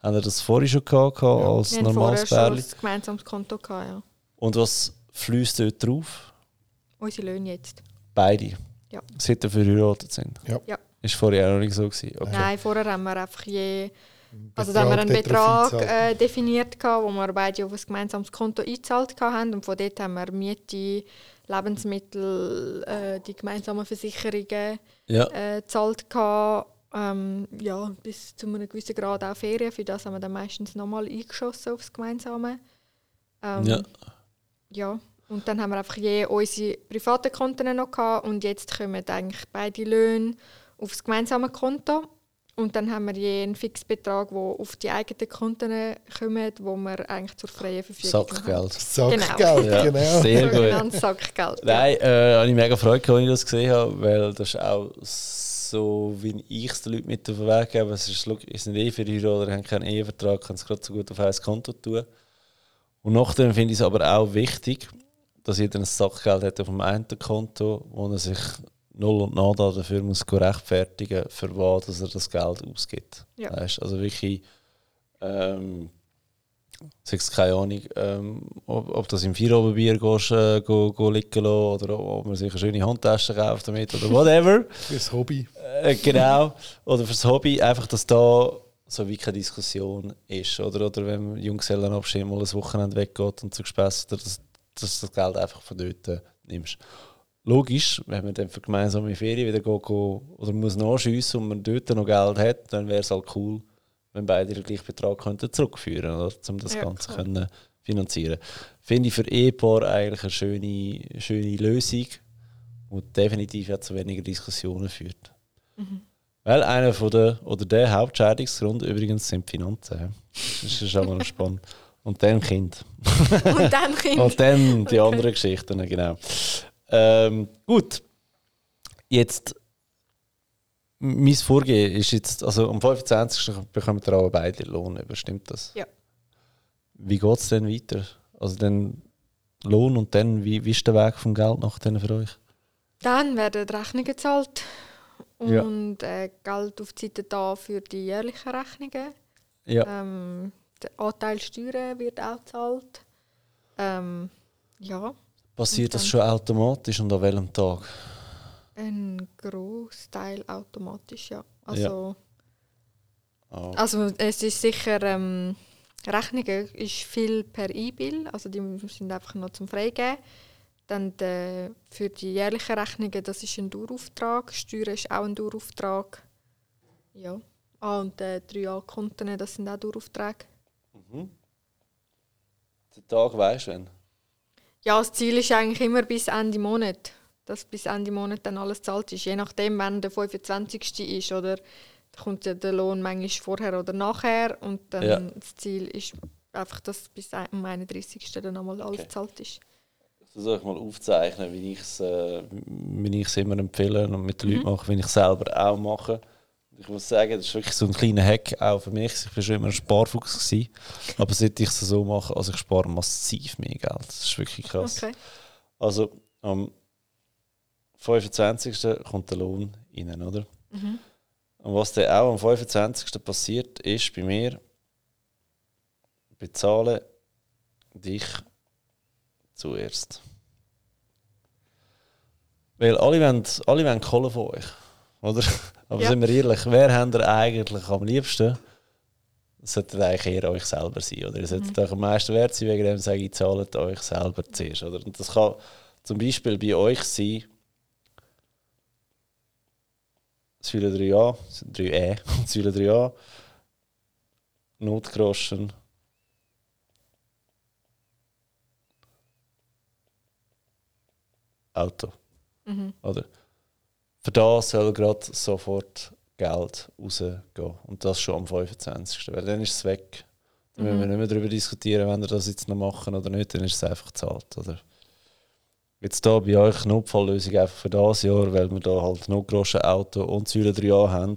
Haben ihr das vorher schon gehabt, ja. als Wir normales Pärchen? Wir ein gemeinsames Konto, gehabt, ja. Und was fließt dort drauf? Unsere Löhne jetzt. Beide? Ja. Seit ihr verheiratet sind? Ja. ja. Ist vorher auch noch nicht so gewesen? Okay. Nein, vorher haben wir einfach je... Also da haben wir einen Betrag äh, definiert, gehabt, wo wir beide auf ein gemeinsames Konto eingezahlt haben und von dort haben wir Miete Lebensmittel, äh, die gemeinsamen Versicherungen ja. äh, gezahlt. Ähm, ja, bis zu einem gewissen Grad auch Ferien. Für das haben wir dann meistens nochmal eingeschossen aufs Gemeinsame. Ähm, ja. ja. Und dann haben wir einfach je unsere privaten Konten noch gehabt und jetzt kommen eigentlich beide Löhne aufs gemeinsame Konto. Und dann haben wir je einen Fixbetrag, der auf die eigenen Konten kommt, wo wir eigentlich zur freien Verfügung Sackgeld. haben. Sackgeld, Genau. genau. Ja, sehr gut. Sackgeld. ja. Nein, äh, habe ich mega Freude, als ich das gesehen habe, weil das ist auch so, wie ich es den Leuten mit auf den Weg gebe. Es ist, ihr seid eh Verheiratet, haben keinen Ehevertrag, können es gerade so gut auf ein Konto tun. Und nachdem finde ich es aber auch wichtig, dass jeder ein Sackgeld hat auf dem einen Konto, wo er sich null und nada dafür muss rechtfertigen für was dass er das Geld ausgibt. Ja. Weißt? Also wirklich, ähm, sei es keine Ahnung, ähm, ob, ob das im Feierabendbier gehst, äh, go, go liegen lassen oder ob man sich eine schöne Handtasche kauft damit oder whatever. Fürs Hobby. Äh, genau. Oder fürs Hobby. Einfach, dass da so wie keine Diskussion ist. Oder, oder wenn Junggesellenabschied mal ein Wochenende weggeht und zu Gespäss, dass, dass du das Geld einfach von dort nimmst. Logisch, wenn man dann für gemeinsame Ferien wieder go, oder muss nachschiessen und man dort noch Geld hat, dann wäre es halt cool, wenn beide den gleichen Betrag könnten zurückführen oder, um das Ja, Ganze klar. können finanzieren Finde ich für Ehepaar eigentlich eine schöne, schöne Lösung, die definitiv zu weniger Diskussionen führt. Weil einer von der, oder der Hauptscheidungsgrund übrigens sind Finanzen. Das ist schon mal spannend. Und dann Kind. Und dann Kind. Und dann die Okay. anderen Geschichten, genau. Ähm, gut. Jetzt, mein Vorgehen ist jetzt, also am 25. bekommen wir auch beide Lohn über, stimmt das? Ja. Wie geht es denn weiter? Also dann Lohn und dann, wie, wie ist der Weg vom Geld nach für euch? Dann werden die Rechnungen gezahlt Ja. und äh, Geld auf die Seite da für die jährlichen Rechnungen. Ja. Ähm, der Anteil Steuern wird auch gezahlt. Ähm, ja, Passiert das schon automatisch und an welchem Tag? ein Großteil automatisch, ja. Also, Ah, also es ist sicher, ähm, Rechnungen ist viel per E-Bill, also die sind einfach noch zum Freigeben. Dann der, für die jährlichen Rechnungen, das ist ein Dauerauftrag. Steuern ist auch ein Dauerauftrag. Ja. Ah, und die 3A-Konten, das sind auch Daueraufträge. Den Tag weißt du wenn? Ja, das Ziel ist eigentlich immer bis Ende Monat, dass bis Ende Monat dann alles zahlt ist. Je nachdem, wann der 25. ist, oder kommt ja der Lohn manchmal vorher oder nachher und dann Ja. das Ziel ist einfach, dass bis am 31. dann einmal alles Okay. gezahlt ist. versuche ich mal aufzeichnen, wie ich es äh, wie ich's immer empfehle und mit den Mhm. Leuten mache, wie ich es selber auch mache. Ich muss sagen, das ist wirklich so ein kleiner Hack auch für mich. Ich war schon immer ein Sparfuchs. Gewesen, aber seit ich es so mache, also ich spare massiv mehr Geld. Das ist wirklich krass. Okay. Also am 25. kommt der Lohn rein, oder? Mhm. Und was dann auch am 25. passiert, ist bei mir, bezahle dich zuerst. Weil alle wollen, alle wollen Kohle von euch, oder? Aber Ja. sind wir ehrlich, wer habt ihr eigentlich am liebsten? Das sollte eigentlich eher euch selber sein, oder? Ihr solltet euch am meisten wert sein, wegen dem sage ich, zahlt euch selber zuerst, oder? Und das kann zum Beispiel bei euch sein, Säule 3a, 3e, Säule 3a, Notgroschen, Auto. Mhm. Oder? Für das soll gerade sofort Geld rausgehen. Und das schon am 25. Weil dann ist es weg. Dann müssen wir nicht mehr darüber diskutieren, wenn wir das jetzt noch machen oder nicht, dann ist es einfach gezahlt. Oder? Jetzt hier bei euch Notfalllösung einfach für das Jahr, weil wir da halt Notgroschen Auto und Säule 3a haben.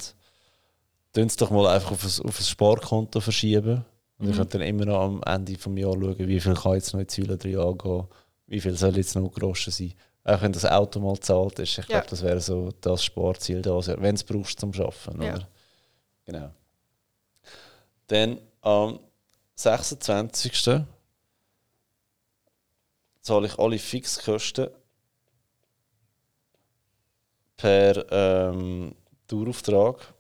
Tun es doch mal einfach auf ein, auf ein Sparkonto verschieben. Und ich könnt dann immer noch am Ende des Jahres schauen, wie viel kann jetzt noch in die Säule 3a gehen, wie viel soll jetzt noch Groschen sein. Auch wenn das Auto mal zahlt ist. Ich Ja. glaube, das wäre so das Sparziel da, wenn du es brauchst zum Arbeiten. Ja. Oder? Genau. Dann am 26. zahle ich alle Fixkosten per ähm, Dauerauftrag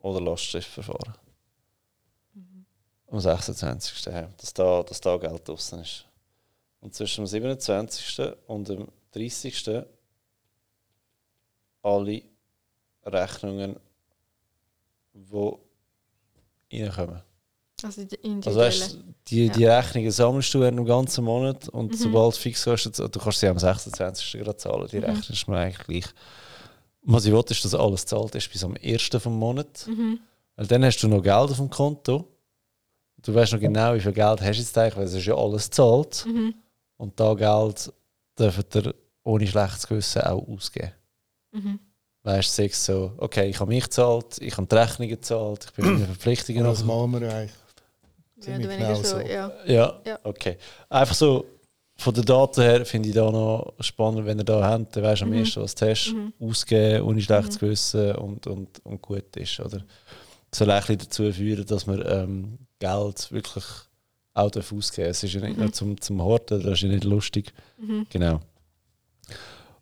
oder Lastschriftverfahren. Am 26. Ja, dass, da, dass da Geld draußen ist. Und zwischen dem 27. und dem 30. alle Rechnungen, die reinkommen. Also die Also individuelle. weißt, die, die Rechnungen sammelst du während dem ganzen Monat und sobald Fixkosten, du kannst sie am 26. gerade zahlen, die rechnest du eigentlich gleich. Was ich will, ist, dass alles zahlt ist bis am 1. vom Monat. Mhm. Weil dann hast du noch Geld auf dem Konto. Du weißt noch genau, wie viel Geld hast du jetzt eigentlich, weil es ist ja alles zahlt. Mhm. Und da Geld dürft ihr ohne schlechtes Gewissen auch ausgeben. Mhm. Weißt du, sagst so, okay, ich habe mich gezahlt, ich habe die Rechnungen gezahlt, ich bin meine Verpflichtungen. Das machen wir eigentlich. Ja, genau so, ja. ja. Ja, okay. Einfach so, von den Daten her finde ich da noch spannend, wenn ihr da habt, dann weißt du am mhm. ersten, was du hast, mhm. ausgeben, ohne schlechtes mhm. Gewissen und, und, und gut ist. Oder? Das soll ein dazu führen, dass man ähm, Geld wirklich auch ausgeben Es ist ja nicht mhm. nur zum, zum Horten, das ist ja nicht lustig. Mhm. Genau.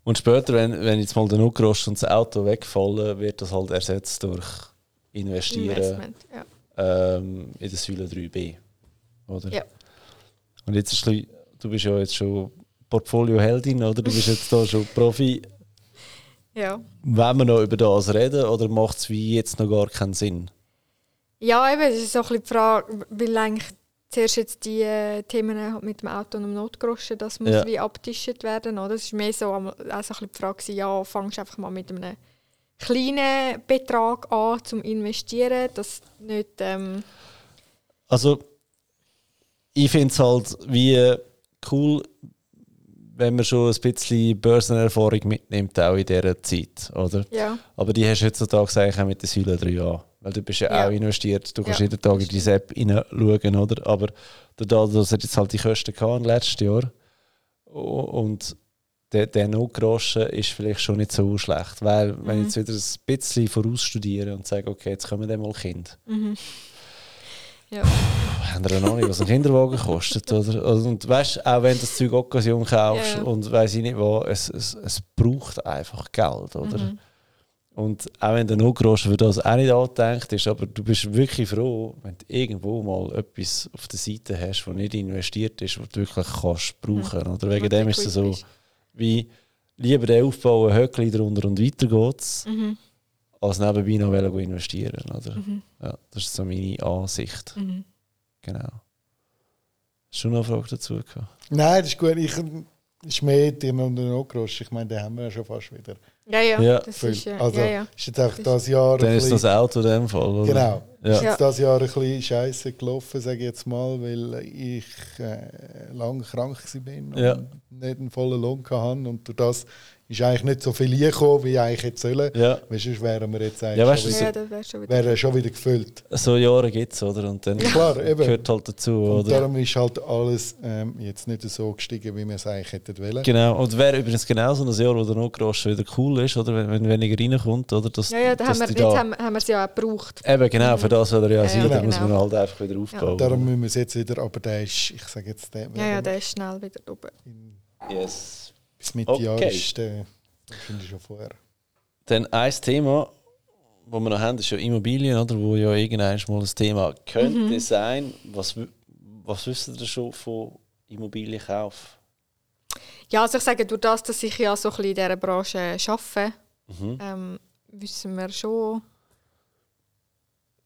Und später, wenn, wenn jetzt mal der Nugrost und das Auto wegfallen, wird das halt ersetzt durch Investieren ja. ähm, in der Säule 3b. Oder? Ja. Und jetzt ist du bist ja jetzt schon Portfolio-Heldin, oder? Du bist jetzt da schon Profi. Ja. Wollen wir noch über das reden oder macht es wie jetzt noch gar keinen Sinn? Ja, eben, das ist so ein bisschen die Frage, weil eigentlich zuerst jetzt die äh, Themen mit dem Auto und dem Notgroschen, das muss ja. wie abgetischt werden, oder? Das ist mehr so, auch so ein bisschen die Frage, ja, fangst du einfach mal mit einem kleinen Betrag an zum Investieren, das nicht... Ähm also, ich finde es halt wie cool, wenn man schon ein bisschen Börsenerfahrung mitnimmt, auch in dieser Zeit, oder? Ja. Aber die hast du heutzutage eigentlich auch mit der Säule 3 an. Weil du bist ja, ja. auch investiert, du kannst ja. jeden Tag in die App hineinschauen, oder? Aber dadurch, dass er jetzt halt die Kosten im letzten Jahr und der, der No-Groschen ist vielleicht schon nicht so schlecht. Weil, mhm. wenn ich jetzt wieder ein bisschen vorausstudiere und sage, okay, jetzt kommen dann mal Kinder. Mhm. Ja. Haben wir noch nicht, was ein Kinderwagen kostet? Oder? Also, und weißt auch wenn du das Zeug Occasion kaufst ja. und weiß ich nicht wo, es, es, es braucht einfach Geld, oder? Mhm. Und auch wenn der Nugroschen für das auch nicht angedenkt ist, aber du bist wirklich froh, wenn du irgendwo mal etwas auf der Seite hast, das nicht investiert ist, was du wirklich kannst brauchen. Mhm. Oder wegen dem ist es so, wie lieber den aufbauen, Höckli drunter und weiter geht's, mhm. Als nebenbei noch investieren. Oder? Mhm. Ja, das ist so meine Ansicht. Mhm. Genau. Hast du noch eine Frage dazu gehabt? Nein, das ist gut. Ich, ist mehr Thema und Nugroschen. Ich meine, den haben wir ja schon fast wieder. Ja, ja. ja. Das ist, ja. Also, ja, ja. ist jetzt einfach das Jahr. Dann ist das Auto in dem Fall. Oder? Genau. Ja. Ist jetzt das Jahr ein bisschen scheiße gelaufen, sage ich jetzt mal, weil ich äh, lange krank war und ja. nicht einen vollen Lohn hatte. Und durch das ist eigentlich nicht so viel gekommen, wie ich eigentlich hätte sollen. Ja. Weil sonst wären wir jetzt eigentlich ja, weißt, schon, wieder, ja, wär schon, wieder wäre schon wieder gefüllt. So Jahre gibt es, oder? Und dann Klar, eben. gehört halt dazu, und oder? darum ist halt alles ähm, jetzt nicht so gestiegen, wie wir es eigentlich hätten wollen. Genau, und wäre übrigens genau so ein Jahr, wo der Notgroschen wieder cool ist, oder? Wenn, wenn weniger reinkommt, oder? Dass, ja, ja, da haben wir, jetzt da haben, haben wir es ja auch gebraucht. Eben, genau, für das soll er ja sein, genau. da muss man halt einfach wieder aufbauen. Ja. Darum müssen wir es jetzt wieder, aber der ist, ich sage jetzt, der... Ja, ja, der ist schnell wieder oben. Yes. Bis Mitte okay. Jahr ist der... Das finde ich schon vorher. Dann ein Thema, das wir noch haben, ist ja Immobilien, oder? wo ja irgendwann mal ein Thema könnte mhm. sein. Was, was wisst ihr schon von Immobilienkauf? Ja, also ich sage, durch das, dass ich ja so ein bisschen in dieser Branche arbeite, mhm. ähm, wissen wir schon,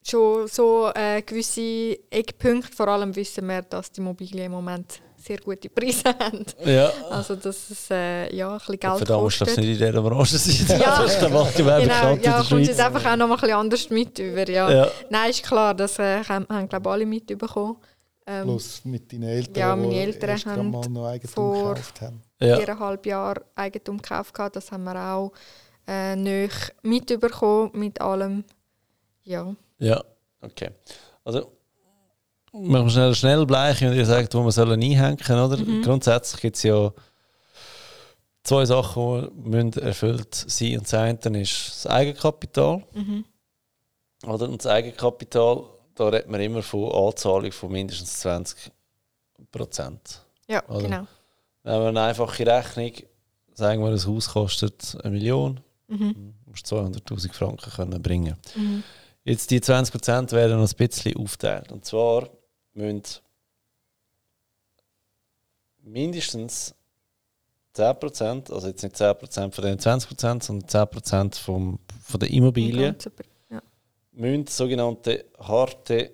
schon so äh, gewisse Eckpunkte. Vor allem wissen wir, dass die Immobilien im Moment sehr gute Preise haben. Ja. Also dass es äh, ja, ein bisschen Geld Verdammt, kostet. das nicht in dieser Branche sein. Ja, das ist der Marktgewerbe genau, ja, kommt jetzt einfach auch noch mal ein bisschen anders mit über. Ja. ja. Nein, ist klar, das äh, haben, haben glaube alle mitbekommen. Ähm, Plus mit deinen Eltern, ja, meine Eltern haben mal noch Eigentum vor gekauft haben. Ja. viereinhalb Jahren Eigentum gekauft. Das haben wir auch äh, nicht mitbekommen mit allem. Ja. Ja, okay. Also machen wir schnell schnell bleichen und ihr sagt, wo wir sollen einhängen oder? Mhm. Grundsätzlich gibt es ja zwei Sachen, die müssen erfüllt sein. Und das eine ist das Eigenkapital. Mhm. Oder? Und das Eigenkapital, da redet man immer von Anzahlung von mindestens 20 Prozent. Ja, oder? genau. Wenn wir eine einfache Rechnung, sagen wir, das Haus kostet eine Million, mhm. musst 200'000 Franken können bringen. Mhm. Jetzt die 20 Prozent werden noch ein bisschen aufteilt. Und zwar müssen mindestens 10%, also jetzt nicht 10% von den 20%, sondern 10% vom, von der Immobilie, ja. müssen sogenannte harte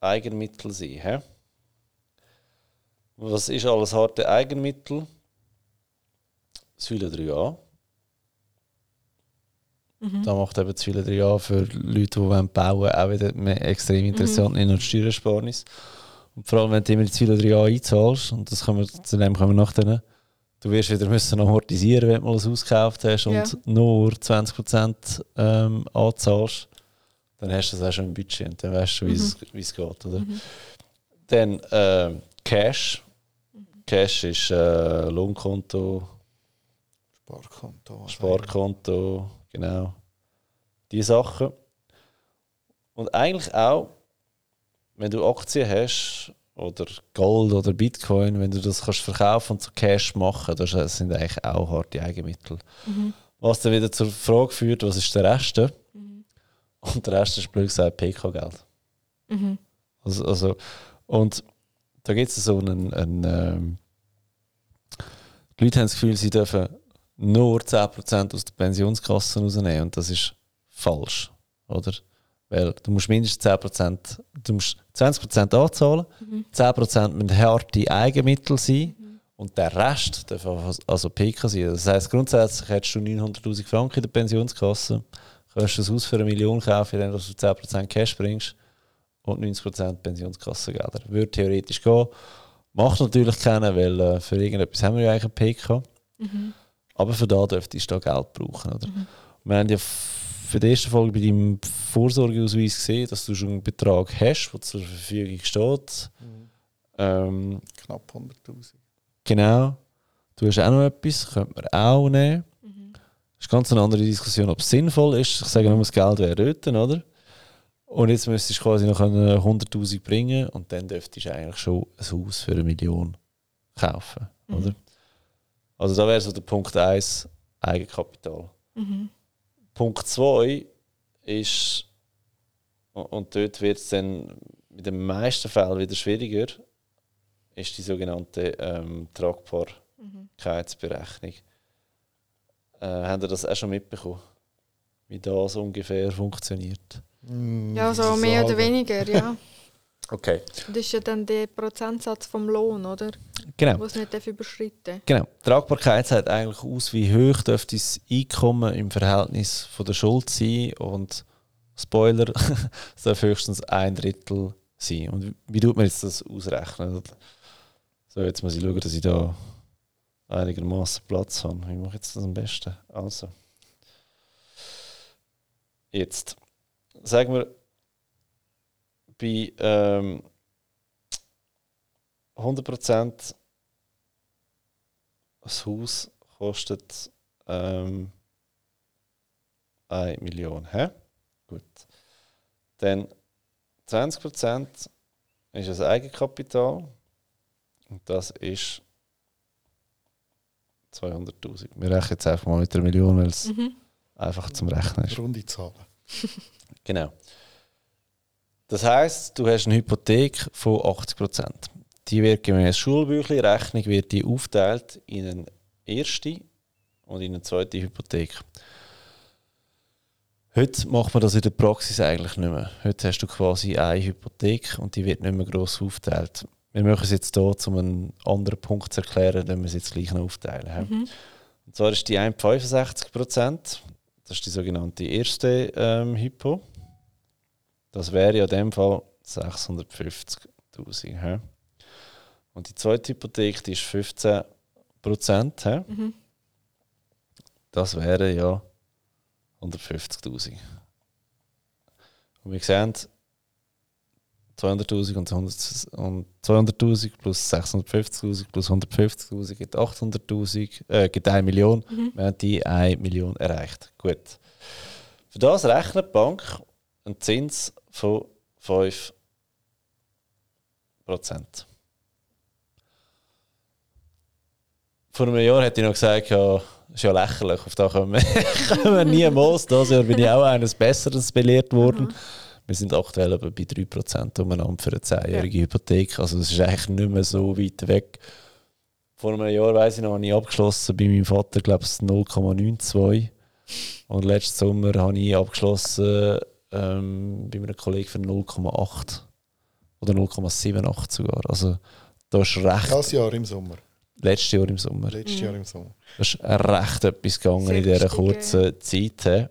Eigenmittel sein. He? Was ist alles harte Eigenmittel? Säule 3a. Mhm. Da macht eben zu viele drei Jahre für Leute, die bauen wollen, auch wieder extrem interessant mhm. in der Steuersparnis. Und vor allem, wenn du immer die zwei drei Jahre einzahlst, und das können wir, zu dem kommen wir nachher, du wirst wieder müssen amortisieren, wenn du mal ein Haus gekauft hast ja. und nur 20% ähm, anzahlst, dann hast du das auch schon im Budget und dann weißt du, wie mhm. es geht. Oder? Mhm. Dann äh, Cash. Cash ist äh, Lohnkonto, Sparkonto. Sparkonto, genau. Die Sachen. Und eigentlich auch, wenn du Aktien hast oder Gold oder Bitcoin, wenn du das kannst verkaufen und zu Cash machen, das sind eigentlich auch harte Eigenmittel. Mhm. Was dann wieder zur Frage führt, was ist der Rest? Mhm. Und der Rest ist blöd gesagt PK-Geld. Mhm. Also, also, und da gibt es so einen, einen ähm, die Leute haben das Gefühl, sie dürfen nur 10% aus der Pensionskasse rausnehmen und das ist falsch, oder? Weil du musst mindestens 10%, du musst 20% anzahlen, mhm. 10% müssen harte Eigenmittel sein mhm. und der Rest darf also PK sein. Das heisst, grundsätzlich hättest du 900'000 Franken in der Pensionskasse, kannst du das Haus für eine Million kaufen, indem du 10% Cash bringst und 90% Pensionskassengelder. Würde theoretisch gehen. Macht natürlich keiner, weil äh, für irgendetwas haben wir ja eigentlich ein PK. Mhm. Aber für da dürftest du da Geld brauchen. Oder? Mhm. Wir haben ja für die erste Folge bei deinem Vorsorgeausweis gesehen, dass du schon einen Betrag hast, der zur Verfügung steht. Mhm. Ähm, Knapp 100'000. Genau. Du hast auch noch etwas, könnte man auch nehmen. Mhm. Das ist ganz eine andere Diskussion, ob es sinnvoll ist. Ich sage nur, das Geld wäre dort, oder? Und jetzt müsstest du quasi noch 100'000 bringen und dann dürftest du eigentlich schon ein Haus für eine Million kaufen, mhm. oder? Also da wäre so der Punkt 1 Eigenkapital. Mhm. Punkt 2 ist, und dort wird es dann in den meisten Fällen wieder schwieriger, ist die sogenannte ähm, Tragbarkeitsberechnung. Äh, habt ihr das auch schon mitbekommen? Wie das ungefähr funktioniert? Ja, so mehr oder weniger, ja. Okay. Das ist ja dann der Prozentsatz vom Lohn, oder? Genau. Was nicht überschritten Genau. Tragbarkeit sagt eigentlich aus, wie hoch dürfte das Einkommen im Verhältnis von der Schuld sein und Spoiler, es darf höchstens ein Drittel sein. Und wie tut man jetzt das ausrechnen? So, jetzt muss ich schauen, dass ich da einigermaßen Platz habe. Wie mache ich jetzt das am besten? Also. Jetzt. Sagen wir, bei ähm, 100% das Haus kostet ähm, 1 Million. Hä? Gut. Dann 20% ist das Eigenkapital und das ist 200.000. Wir rechnen jetzt einfach mal mit einer Million, weil es mhm. einfach zum Rechnen ist. Runde Zahlen. genau. Das heißt, du hast eine Hypothek von 80%. Die wird gemäß Schulbüchlein Rechnung wird die aufteilt in eine erste und in eine zweite Hypothek. Heute macht man das in der Praxis eigentlich nicht mehr. Heute hast du quasi eine Hypothek und die wird nicht mehr gross aufteilt. Wir machen es jetzt hier, um einen anderen Punkt zu erklären, wenn wir es jetzt gleich noch aufteilen. Mhm. Und zwar ist die 1 65 Das ist die sogenannte erste ähm, Hypo. Das wäre ja in dem Fall 650.000. Und die zweite Hypothek die ist 15 Prozent. Mhm. Das wäre ja 150.000. Und wir sehen, 200.000 und, und 200.000 plus 650.000 plus 150.000 gibt 800.000, äh, gibt 1 Million. Mhm. Wir haben die 1 Million erreicht. Gut. Für das rechnet die Bank einen Zins von 5 Prozent. Vor einem Jahr hätte ich noch gesagt, ja, ist ja lächerlich, auf das kommen wir, kommen wir niemals. Dieses Jahr bin ich auch eines Besseres belehrt worden. Mhm. Wir sind aktuell aber bei 3% umeinander für eine 10-jährige ja. Hypothek. Also es ist eigentlich nicht mehr so weit weg. Vor einem Jahr, weiss ich noch, habe ich abgeschlossen bei meinem Vater, glaube ich, 0,92. Und letzten Sommer habe ich abgeschlossen ähm, bei einem Kollegen für 0,8 oder 0,78 sogar. Also da ist recht. Das Jahr im Sommer. Letztes Jahr im Sommer. Letztes Jahr im Sommer. Da ist recht etwas gegangen Sehr in dieser kurzen Zeit.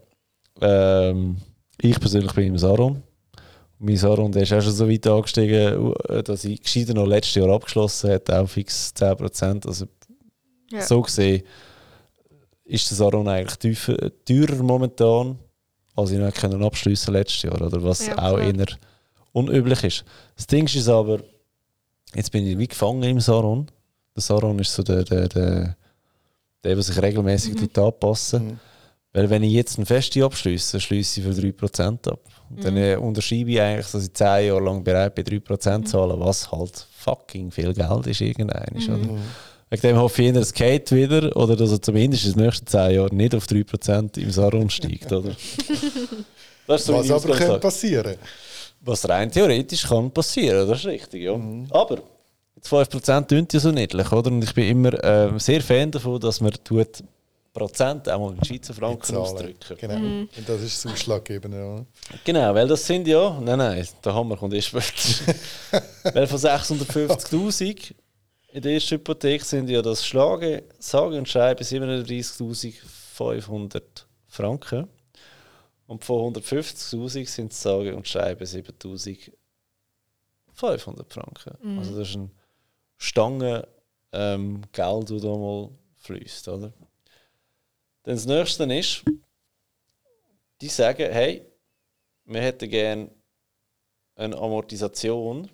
ähm, ich persönlich bin im Saron. Mein Saron der ist auch schon so weit angestiegen, dass ich gescheiter noch letztes Jahr abgeschlossen habe, auch fix 10%. Also ja. so gesehen ist der Saron eigentlich tiefer, teurer momentan, als ich noch können abschliessen letztes Jahr, oder was ja, auch eher unüblich ist. Das Ding ist aber, jetzt bin ich wie gefangen im Saron. Der Saron ist so der, der, der, der, der sich regelmäßig mhm. anpassen mhm. Weil wenn ich jetzt eine Feste abschließe, schließe ich für 3% ab. Und dann mhm. unterschreibe ich eigentlich, dass ich 10 Jahre lang bereit bin, 3% zu zahlen, was halt fucking viel Geld ist irgendein. Mhm. Wegen dem hoffe ich, dass es geht wieder oder dass er zumindest in den nächsten 10 Jahren nicht auf 3% im Saron steigt. Oder? so was aber könnte passieren. Was rein theoretisch kann passieren, das ist richtig, ja. Mhm. Aber 5% tun ja so niedlich, oder? Und ich bin immer äh, sehr Fan davon, dass man tut Prozent auch mal in Schweizer Franken ausdrücken. Genau, mhm. und das ist das Ausschlaggebende. Ja. Genau, weil das sind ja, nein, nein, der Hammer kommt erst später. weil von 650'000 in der ersten Hypothek sind ja das Schlagen, sage und schreibe 37.500 Franken. Und von 150.000 sind es sage und schreibe 7.500 Franken. Mhm. Also das ist ein Stange ähm, Geld, das da mal fließt, oder? Dann das nächste ist, die sagen, hey, wir hätten gerne eine Amortisation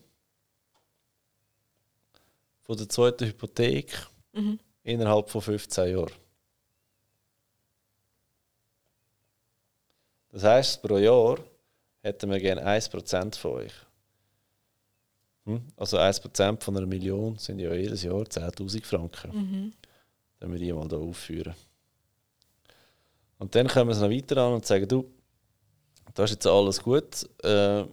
von der zweiten Hypothek mhm. innerhalb von 15 Jahren. Das heisst, pro Jahr hätten wir gerne 1% von euch. Hm? Also 1% von einer Million sind ja jedes Jahr 10.000 Franken. Mhm. Dann wir die mal hier aufführen. Und dann kommen sie noch weiter an und sagen, du, da ist jetzt alles gut. Äh,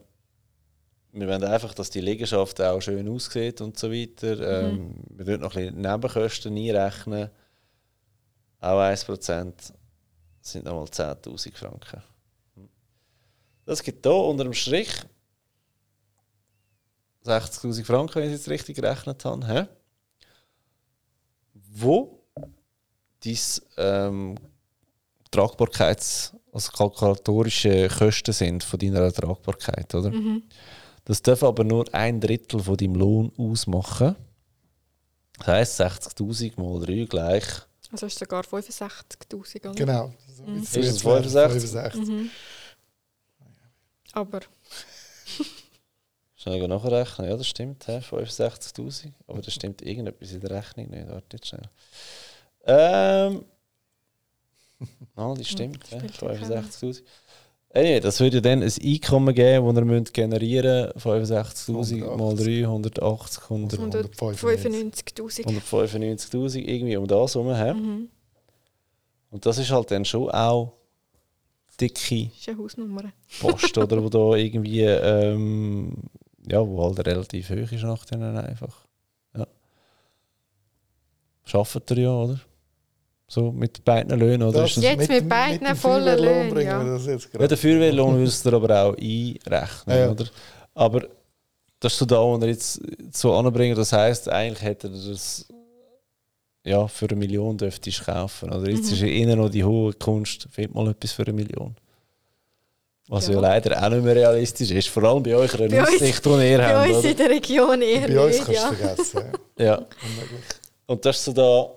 wir wollen einfach, dass die Liegenschaft auch schön aussieht und so weiter. Ähm, mhm. Wir würden noch ein bisschen Nebenkosten einrechnen. Auch 1% sind nochmal 10'000 Franken. Das gibt hier unter dem Strich 60'000 Franken, wenn ich jetzt richtig gerechnet habe. Hä? Wo dein ähm, Tragbarkeits-, also kalkulatorische Kosten sind von deiner Tragbarkeit, oder? Mhm. Das darf aber nur ein Drittel von deinem Lohn ausmachen. Das heisst 60.000 mal 3 gleich. Also ist es sogar 65.000, oder? Genau. Mhm. Ist es 65? 65. Mhm. Aber. Schnell nachrechnen, ja, das stimmt, 65.000. Aber das stimmt irgendetwas in der Rechnung nicht. Warte jetzt schnell. Ähm, Ah, das stimmt. Ja, 65'000. Anyway, das würde dann ein Einkommen geben, das ihr generieren müsst. 65'000 mal 3, 180, 195'000. 195'000, irgendwie um das herum. Mhm. Und das ist halt dann schon auch dicke ist eine Hausnummer. Post, oder? Wo da irgendwie, ähm, ja, wo halt relativ hoch ist nach denen einfach. Ja. Schafft ihr ja, oder? So mit beiden Löhnen, oder? Das jetzt mit, mit beiden mit vollen Löhnen, ja. ja. Den Feuerwehrlohn müsst ihr aber auch einrechnen, ja. oder? Aber das ist so da, wo er jetzt so anbringen, das heisst, eigentlich hätte er das ja, für eine Million dürfte ich kaufen. Oder jetzt mhm. ist ja innen noch die hohe Kunst, findet mal etwas für eine Million. Was ja. ja. leider auch nicht mehr realistisch ist, vor allem bei euch in der Aussicht, die ihr habt. Bei uns oder? in der Region eher Bei uns kannst du ja. vergessen. ja. Und das ist so da...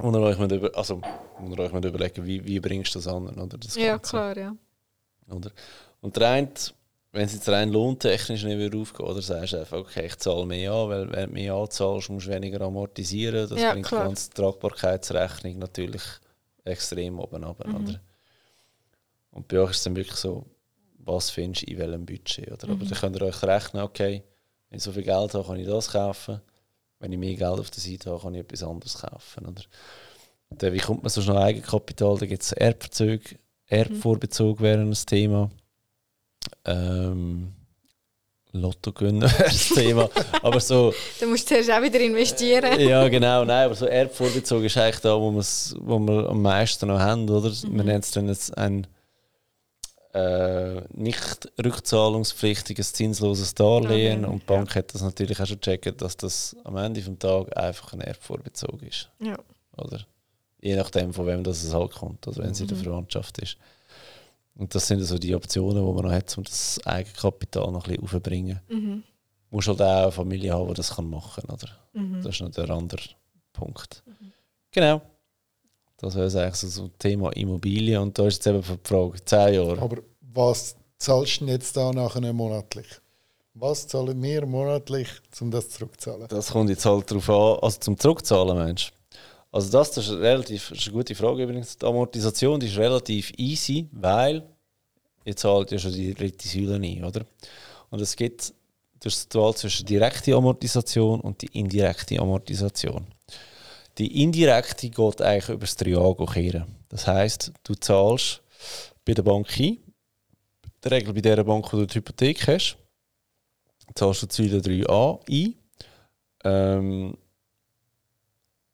Und ihr euch über, also, und euch überlegen, wie, wie bringst du das an? Oder, das ja, klar, ja. Oder? Und der eine, wenn es jetzt rein lohntechnisch nicht wieder aufgeht, oder sagst du einfach, okay, ich zahle mehr an, weil wenn du mehr anzahlst, musst du weniger amortisieren. Das ja, bringt klar. die ganze Tragbarkeitsrechnung natürlich extrem oben ab. Mhm. Oder? Und bei euch ist es dann wirklich so, was findest du in welchem Budget? Oder? Mhm. Aber dann könnt ihr euch rechnen, okay, wenn ich so viel Geld habe, kann ich das kaufen wenn ich mehr Geld auf der Seite habe, kann ich etwas anderes kaufen. Oder? Dann, wie kommt man so schnell Eigenkapital? Da gibt es Erbverzug, Erbvorbezug wäre ein Thema. Ähm, Lotto gewinnen wäre das Thema. aber so, du musst zuerst auch wieder investieren. ja, genau. Nein, aber so Erbvorbezug ist eigentlich da, wo, wo wir am meisten noch haben. Oder? Mhm. Wir nennen es dann jetzt ein äh, nicht rückzahlungspflichtiges zinsloses Darlehen okay. und die Bank ja. hat das natürlich auch schon gecheckt, dass das am Ende des Tages einfach ein Erbvorbezug ist. Ja. Oder? Je nachdem, von wem das es halt kommt, oder wenn es in der mhm. Verwandtschaft ist. Und das sind so die Optionen, die man noch hat, um das Eigenkapital noch ein bisschen aufzubringen. Mhm. Du musst halt auch eine Familie haben, die das machen kann, oder? Mhm. Das ist noch der andere Punkt. Mhm. Genau. Das wäre eigentlich so ein Thema Immobilien. Und da ist jetzt eben die Frage, 10 Jahre. Aber was zahlst du jetzt da nachher monatlich? Was zahlen wir monatlich, um das zurückzuzahlen? Das kommt jetzt halt darauf an, also zum Zurückzahlen, Mensch. Also das, das, ist, relativ, das ist eine gute Frage übrigens. Die Amortisation die ist relativ easy, weil ihr zahlt ja schon die dritte Säule ein, oder? Und es gibt das Wahl zwischen direkte Amortisation und die indirekte Amortisation. Die indirekte geht eigentlich über das Triago kehren. Das heißt, du zahlst bei der Bank ein, in der Regel bei der Bank, wo du die Hypothek hast, zahlst du die Säule 3a ein. Ähm,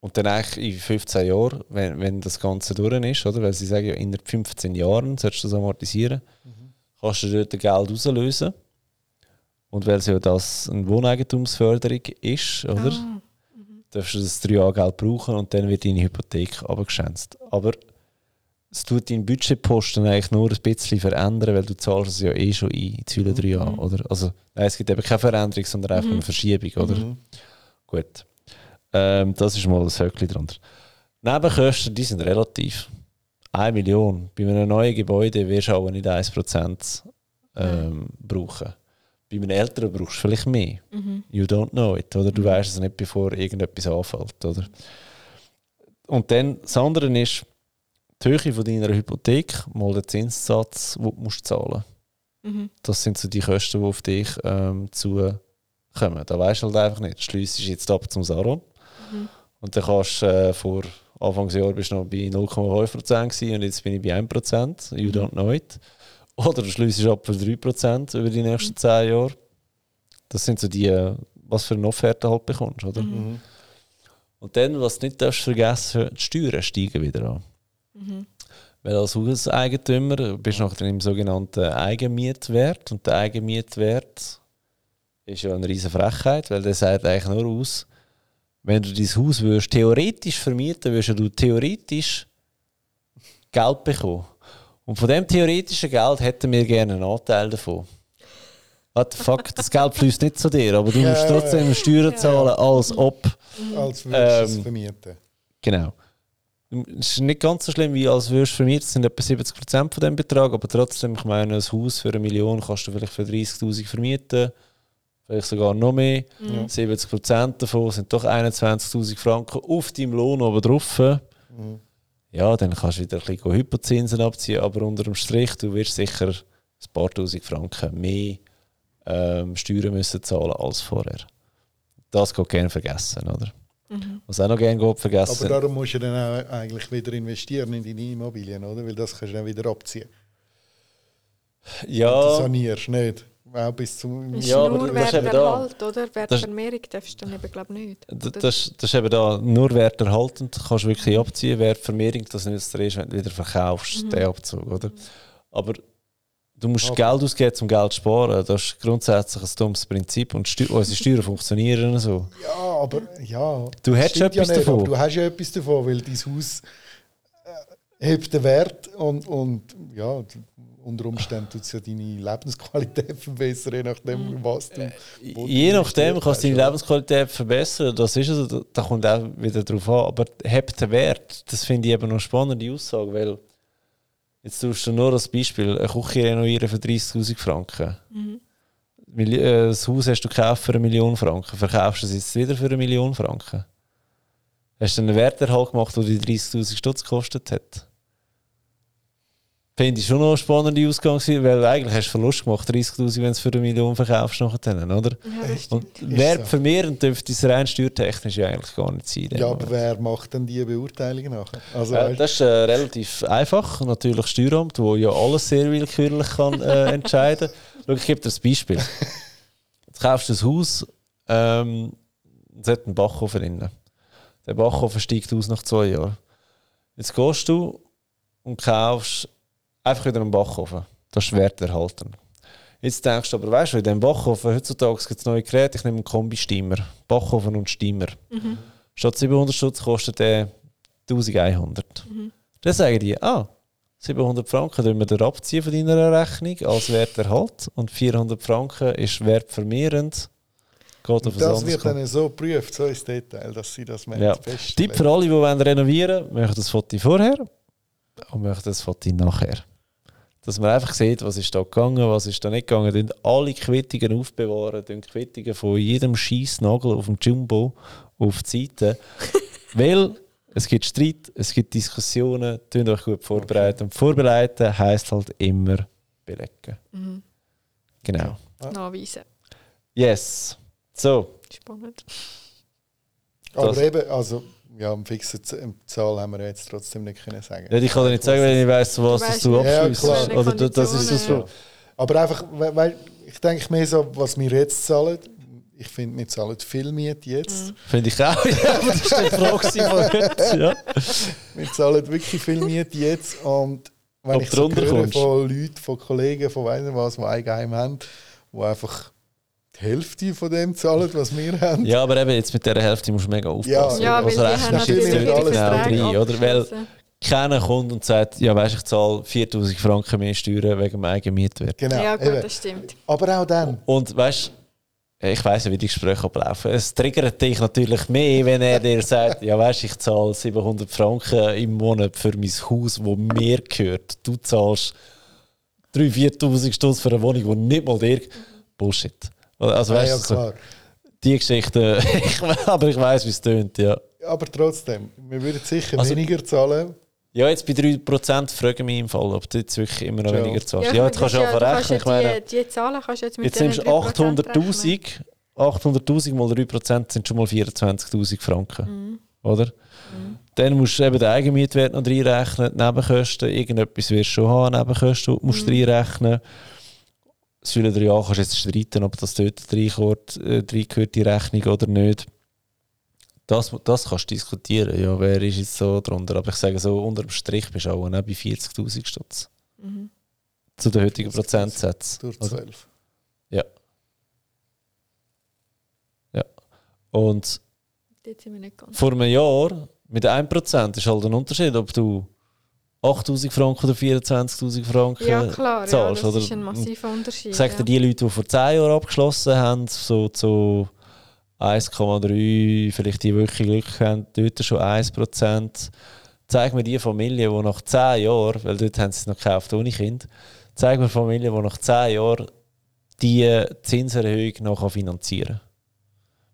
und dann eigentlich in 15 Jahren, wenn, wenn das Ganze durch ist, oder? weil sie sagen, ja, in 15 Jahren sollst du das amortisieren, mhm. kannst du dort Geld auslösen. Und weil es ja das eine Wohneigentumsförderung ist, oder? Ah. Darfst du das 3 Jahre Geld brauchen und dann wird deine Hypothek abgeschätzt. Aber es tut deinen Budgetposten eigentlich nur ein bisschen verändern, weil du zahlst es ja eh schon ein, in drei Jahre, mhm. oder? Also, nein, es gibt eben keine Veränderung, sondern einfach mhm. eine Verschiebung, oder? Mhm. Gut. Ähm, das ist mal das Höckchen drunter. Nebenkosten, die sind relativ. 1 Million. Bei einem neuen Gebäude wirst du auch nicht 1% ähm, brauchen. Bei einem älteren brauchst du vielleicht mehr. Mhm. You don't know it. Oder du mhm. weißt es nicht, bevor irgendetwas anfällt. Oder? Und dann das andere ist die Höhe von deiner Hypothek mal den Zinssatz, den du musst zahlen musst. Mhm. Das sind so die Kosten, die auf dich ähm, zukommen. Da weißt du halt einfach nicht. Schliessest jetzt ab zum Saron. Mhm. Und dann kannst du äh, vor Anfangsjahr bist du noch bei 0,5% und jetzt bin ich bei 1%. You mhm. don't know it. Oder du schliessest ab für 3% über die nächsten 10 mhm. Jahre. Das sind so die, äh, was für eine Offerte halt bekommst, oder? Mhm. mhm. Und dann, was du nicht darfst vergessen, die Steuern steigen wieder an. Mhm. Weil als Hauseigentümer bist du nachher im sogenannten Eigenmietwert und der Eigenmietwert ist ja eine riesige Frechheit, weil der sagt eigentlich nur aus, wenn du dein Haus würdest, theoretisch vermieten würdest du theoretisch Geld bekommen. Und von dem theoretischen Geld hätten wir gerne einen Anteil davon. What the fuck, das Geld fließt nicht zu dir, aber du ja, musst trotzdem ja. Steuern zahlen, als ob. Als würdest du ähm, es vermieten. Genau. Es ist nicht ganz so schlimm, wie als würdest du vermieten. Es sind etwa 70% von dem Betrag, aber trotzdem, ich meine, ein Haus für eine Million kannst du vielleicht für 30.000 vermieten vielleicht sogar noch mehr. Mhm. 70% davon sind doch 21.000 Franken auf deinem Lohn oben drauf. Mhm. Ja, dann kannst du wieder ein bisschen Hypozinsen abziehen, aber unter dem Strich, du wirst sicher ein paar tausend Franken mehr ähm, Steuern müssen zahlen als vorher. Das geht gerne vergessen, oder? Mhm. Was auch noch gerne geht vergessen. Aber darum musst du dann auch eigentlich wieder investieren in deine Immobilien, oder? Weil das kannst du dann wieder abziehen. Ja. Und du sanierst nicht auch bis zum... Ist ja, nur Werterhalt, oder? Wertvermehrung darfst du dann eben, glaube nicht. Das, das, ist eben da nur werterhaltend, kannst du wirklich abziehen. Wertvermehrung, das nützt dir erst, wenn du wieder verkaufst, mhm. den Abzug, oder? Aber du musst aber. Geld ausgeben, um Geld zu sparen. Das ist grundsätzlich ein dummes Prinzip und Steu unsere Steuern funktionieren so. Ja, aber ja... Du hättest etwas ja nicht, davon. du hast ja etwas davon, weil dein Haus äh, hebt den Wert und, und ja unter Umständen tut es ja deine Lebensqualität verbessern, je nachdem, mhm. was du. Äh, je nachdem kannst du deine Lebensqualität verbessern, das ist es, da kommt auch wieder drauf an. Aber hebt den Wert, das finde ich eben noch eine spannende Aussage, weil jetzt tust du nur als Beispiel eine Küche renovieren für 30.000 Franken. Mhm. Äh, das Haus hast du gekauft für eine Million Franken, verkaufst du es jetzt wieder für eine Million Franken. Hast du einen Werterhalt gemacht, der die 30.000 Stutz gekostet hat? Finde ich schon noch eine spannende Ausgang, weil eigentlich hast du Verlust gemacht, 30'000, wenn du es für eine Million verkaufst nachher, oder? Ja, und wertvermehrend so. dürfte es rein steuertechnisch eigentlich gar nicht sein. Ja, aber wer macht denn die Beurteilung nachher? Also, äh, das ist äh, relativ einfach. Natürlich Steueramt, wo ja alles sehr willkürlich kann, äh, entscheiden kann. ich gebe dir ein Beispiel. Du kaufst ein Haus, ähm, es hat einen Backofen drin. Der Backofen steigt aus nach zwei Jahren. Jetzt gehst du und kaufst einfach wieder einen Backofen. Das ist Wert erhalten. Jetzt denkst du aber, weißt du, in diesem Backofen, heutzutage gibt es neue Geräte, ich nehme einen Kombi-Steamer. Backofen und Steamer. Mhm. Statt 700 Stutz kostet der 1100. Mhm. Dann sagen die, ah, 700 Franken tun wir dir abziehen von deiner Rechnung als Werterhalt und 400 Franken ist wertvermehrend. Geht auf das wird dann so geprüft, so ins Detail, dass sie das ja. Tipp für alle, die wollen renovieren wollen, möchten das Foto vorher und möchten das Foto nachher. Dass man einfach sieht, was ist da gegangen, was ist da nicht gegangen. Dann alle Quittungen aufbewahren, dann Quittungen von jedem Schießnagel auf dem Jumbo auf die Seite. Weil es gibt Streit, es gibt Diskussionen, tun euch gut vorbereiten. Und vorbereiten heisst halt immer belegen. Mhm. Genau. Ja. Nachweisen. Yes. So. Spannend. Aber das. eben, also ja, eine fixe Zahl haben wir jetzt trotzdem nicht können sagen. Ja, ich kann dir nicht sagen, wenn ich weiss, was du, weißt, du abschließt. Ja, Oder das ist das ja. Aber einfach, weil ich denke mehr so, was wir jetzt zahlen, ich finde, wir zahlen viel Miete jetzt. Mhm. Finde ich auch, ja, aber das ist die Frage von heute. Ja. Wir zahlen wirklich viel Miete jetzt und wenn Ob ich so höre kommst. von Leuten, von Kollegen, von weiss was, die Eigenheim haben, die einfach die Hälfte von dem zahlen, was wir haben. Ja, aber eben jetzt mit dieser Hälfte musst du mega aufpassen. Ja, ja also weil die haben natürlich genau rein, oder? Weil keiner kommt und sagt, ja weißt, ich zahle 4000 Franken mehr Steuern wegen meinem eigenen Mietwert. Genau, ja gut, das stimmt. Aber auch dann. Und weißt ich weiß nicht, wie die Gespräche ablaufen. Es triggert dich natürlich mehr, wenn er dir sagt, ja weißt, ich zahle 700 Franken im Monat für mein Haus, wo mir gehört. Du zahlst 3'000, 4'000 Stutz für eine Wohnung, die nicht mal dir... Bullshit. Also, weißt, ja, klar. Die Geschichte, aber ich weiß, wie es tönt, ja. Aber trotzdem, wir würden sicher also, weniger zahlen. Ja, jetzt bei 3% fragen mich im Fall, ob du jetzt wirklich immer noch ja. weniger zahlst. Ja, ja jetzt kannst du ja verrechnen. Ich meine, die, die Zahlen kannst du jetzt mit Jetzt nimmst du 800'000, 800'000 mal 3% sind schon mal 24'000 Franken. Mhm. Oder? Mhm. Dann musst du eben den Eigenmietwert noch reinrechnen, die Nebenkosten, irgendetwas wirst du schon haben, Nebenkosten musst du mhm. reinrechnen. Das Säule 3a kannst du jetzt streiten, ob das dort reingehört, äh, die Rechnung oder nicht. Das, das kannst du diskutieren, ja, wer ist jetzt so drunter. Aber ich sage so, unter dem Strich bist du auch bei 40'000 Stutz. Mhm. Zu den heutigen Prozentsätzen. Durch 12. Ja. Ja. Und vor einem Jahr mit 1% ist halt ein Unterschied, ob du 8000 Franken oder 24.000 Franken ja, klar, zahlst. Ja, das ist ein massiver Unterschied. Ich sage dir, die Leute, die vor 10 Jahren abgeschlossen haben, so zu 1,3, vielleicht die wirklich Glück haben, dort schon 1%. Zeig mir die Familie, die nach 10 Jahren, weil dort haben sie es noch gekauft ohne Kind, zeig mir Familie, die nach 10 Jahren die Zinserhöhung noch finanzieren kann.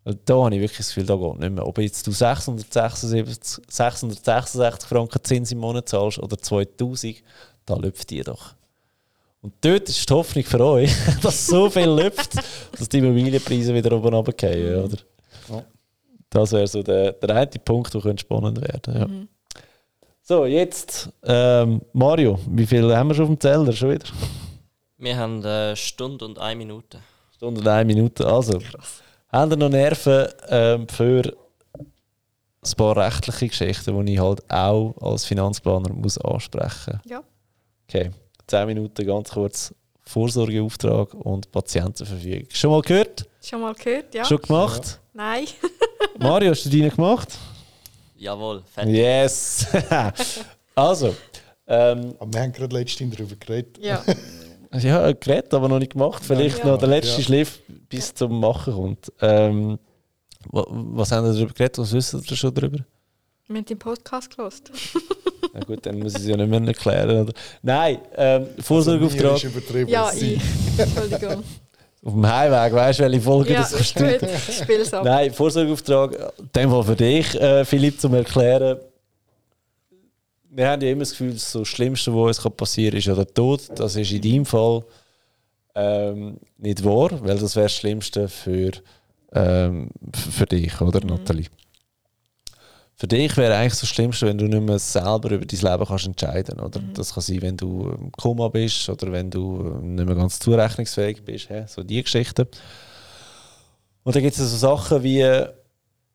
Da habe ich wirklich das Gefühl, da geht nicht mehr. Ob jetzt du 676, 666 Franken Zins im Monat zahlst oder 2000, da läuft die doch. Und dort ist die Hoffnung für euch, dass so viel läuft, dass die Immobilienpreise wieder oben runtergehen, mhm. oder? Ja. Das wäre so der, der eine Punkt, der spannend werden. Ja. Mhm. So, jetzt ähm, Mario, wie viel haben wir schon auf dem Zeller schon wieder? Wir haben eine Stunde und eine Minute. Stunde und eine Minute, also. Krass. Haben wir noch Nerven ähm, für ein paar rechtliche Geschichten, die ich halt auch als Finanzplaner muss ansprechen muss? Ja. Okay. 10 Minuten ganz kurz Vorsorgeauftrag und Patientenverfügung. Schon mal gehört? Schon mal gehört, ja. Schon gemacht? Ja. Nein. Mario, hast du deine gemacht? Jawohl, fertig. Yes! also. Ähm, aber wir haben gerade letztens darüber geredet. Ja. ja, geredet, aber noch nicht gemacht. Vielleicht ja. noch der letzte ja. Schliff bis zum Machen kommt. Ähm, was haben wir darüber geredet? Was wissen wir schon darüber? Wir haben den Podcast gelost. Na gut, dann muss ich es ja nicht mehr erklären. Oder? Nein, ähm, Vorsorgeauftrag. Also ja, ich. Entschuldigung. Auf dem Heimweg, weißt du, welche Folge ja, das versteht? Spiel's ab. Nein, Vorsorgeauftrag, in dem Fall für dich, äh, Philipp, zum Erklären. Wir haben ja immer das Gefühl, das, Schlimmste, was uns passieren kann, ist ja der Tod. Das ist in deinem Fall ähm, nicht wahr, weil das wäre das Schlimmste für, ähm, für dich, oder, mhm. Nathalie? Für dich wäre eigentlich das Schlimmste, wenn du nicht mehr selber über dein Leben kannst entscheiden oder? Mhm. Das kann sein, wenn du im Koma bist oder wenn du nicht mehr ganz zurechnungsfähig bist. He? So die Geschichten. Und dann gibt es so Sachen wie,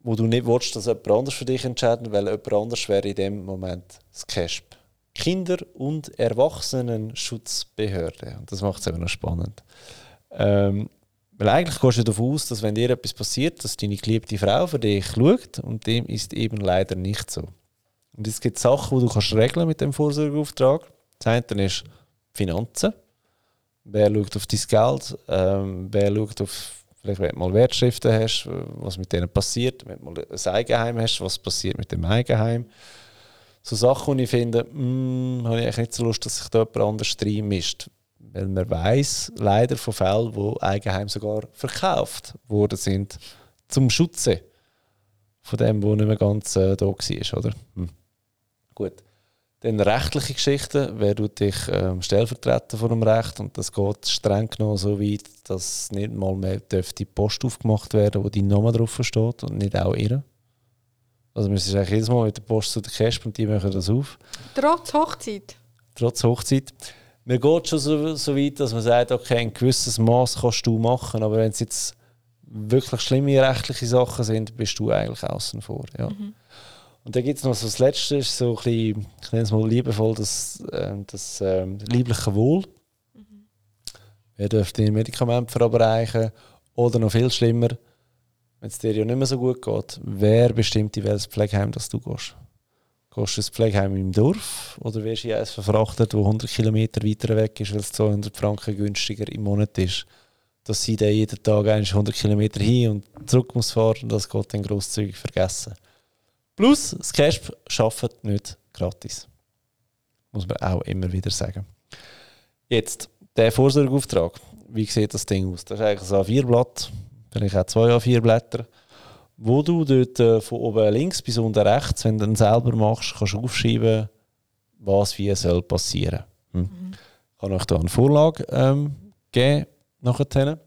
wo du nicht willst, dass jemand anders für dich entscheidet, weil jemand anders wäre in dem Moment das CASP. Kinder- und Erwachsenenschutzbehörde. Und das macht es eben noch spannend. Ähm, weil eigentlich gehst du davon aus, dass wenn dir etwas passiert, dass deine geliebte Frau für dich schaut und dem ist eben leider nicht so. Und es gibt Sachen, die du kannst regeln mit dem Vorsorgeauftrag. Das eine ist Finanzen. Wer schaut auf dein Geld? Ähm, wer schaut auf, vielleicht wenn du mal Wertschriften hast, was mit denen passiert. Wenn du mal ein Eigenheim hast, was passiert mit dem Eigenheim. So Sachen, die ich finde, hm, habe ich nicht so Lust, dass sich da jemand anders reinmischt. Weil man weiß leider von Fällen, wo Eigenheim sogar verkauft worden sind, zum Schutze von dem, wo nicht mehr ganz äh, da war. Oder? Hm. Gut. Dann rechtliche Geschichten, wer tut dich ähm, stellvertreten vor dem Recht und das geht streng genommen so weit, dass nicht mal mehr die Post aufgemacht werden wo dein Name drauf steht und nicht auch ihre. Also müsstest du eigentlich jedes Mal mit der Post zu der Kesp und die machen das auf. Trotz Hochzeit? Trotz Hochzeit. Mir geht schon so, so weit, dass man sagt, okay, ein gewisses Maß kannst du machen, aber wenn es jetzt wirklich schlimme rechtliche Sachen sind, bist du eigentlich außen vor. Ja. Mhm. Und dann gibt es noch so das Letzte, ist so ein bisschen, ich nenne es mal liebevoll, das, äh, das äh, liebliche Wohl. Mhm. Wer dürfte die Medikamente verabreichen? Oder noch viel schlimmer, wenn es dir ja nicht mehr so gut geht, wer bestimmt in welches Pflegeheim das du gehst? Gehst du ins Pflegeheim im Dorf oder wirst du in eins verfrachtet, wo 100 Kilometer weiter weg ist, weil es 200 Franken günstiger im Monat ist? Dass sie dann jeden Tag 100 Kilometer hin und zurück muss fahren, das geht dann grosszügig vergessen. Plus, das Casp arbeitet nicht gratis. Muss man auch immer wieder sagen. Jetzt, der Vorsorgeauftrag. Wie sieht das Ding aus? Das ist eigentlich ein A4-Blatt, vielleicht auch zwei A4-Blätter, wo du dort äh, von oben links bis unten rechts, wenn du dann selber machst, kannst aufschreiben, was wie soll passieren. Hm. Mhm. Ich kann euch da eine Vorlage ähm, geben, nachher.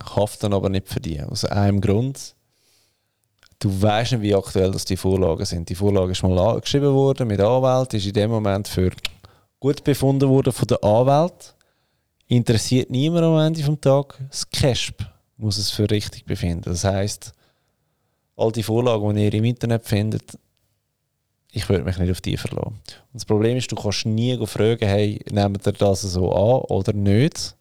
Ich hoffe dann aber nicht die. Aus einem Grund du weißt nicht, wie aktuell das die Vorlagen sind. Die Vorlage ist mal geschrieben worden mit Anwalt, ist in dem Moment für gut befunden worden von der Anwalt. Interessiert niemand am Ende des Tages. Das CASP muss es für richtig befinden. Das heißt, all die Vorlagen, die ihr im Internet findet, ich würde mich nicht auf die verlassen. Und das Problem ist, du kannst nie fragen, hey, nehmt ihr das so an oder nicht?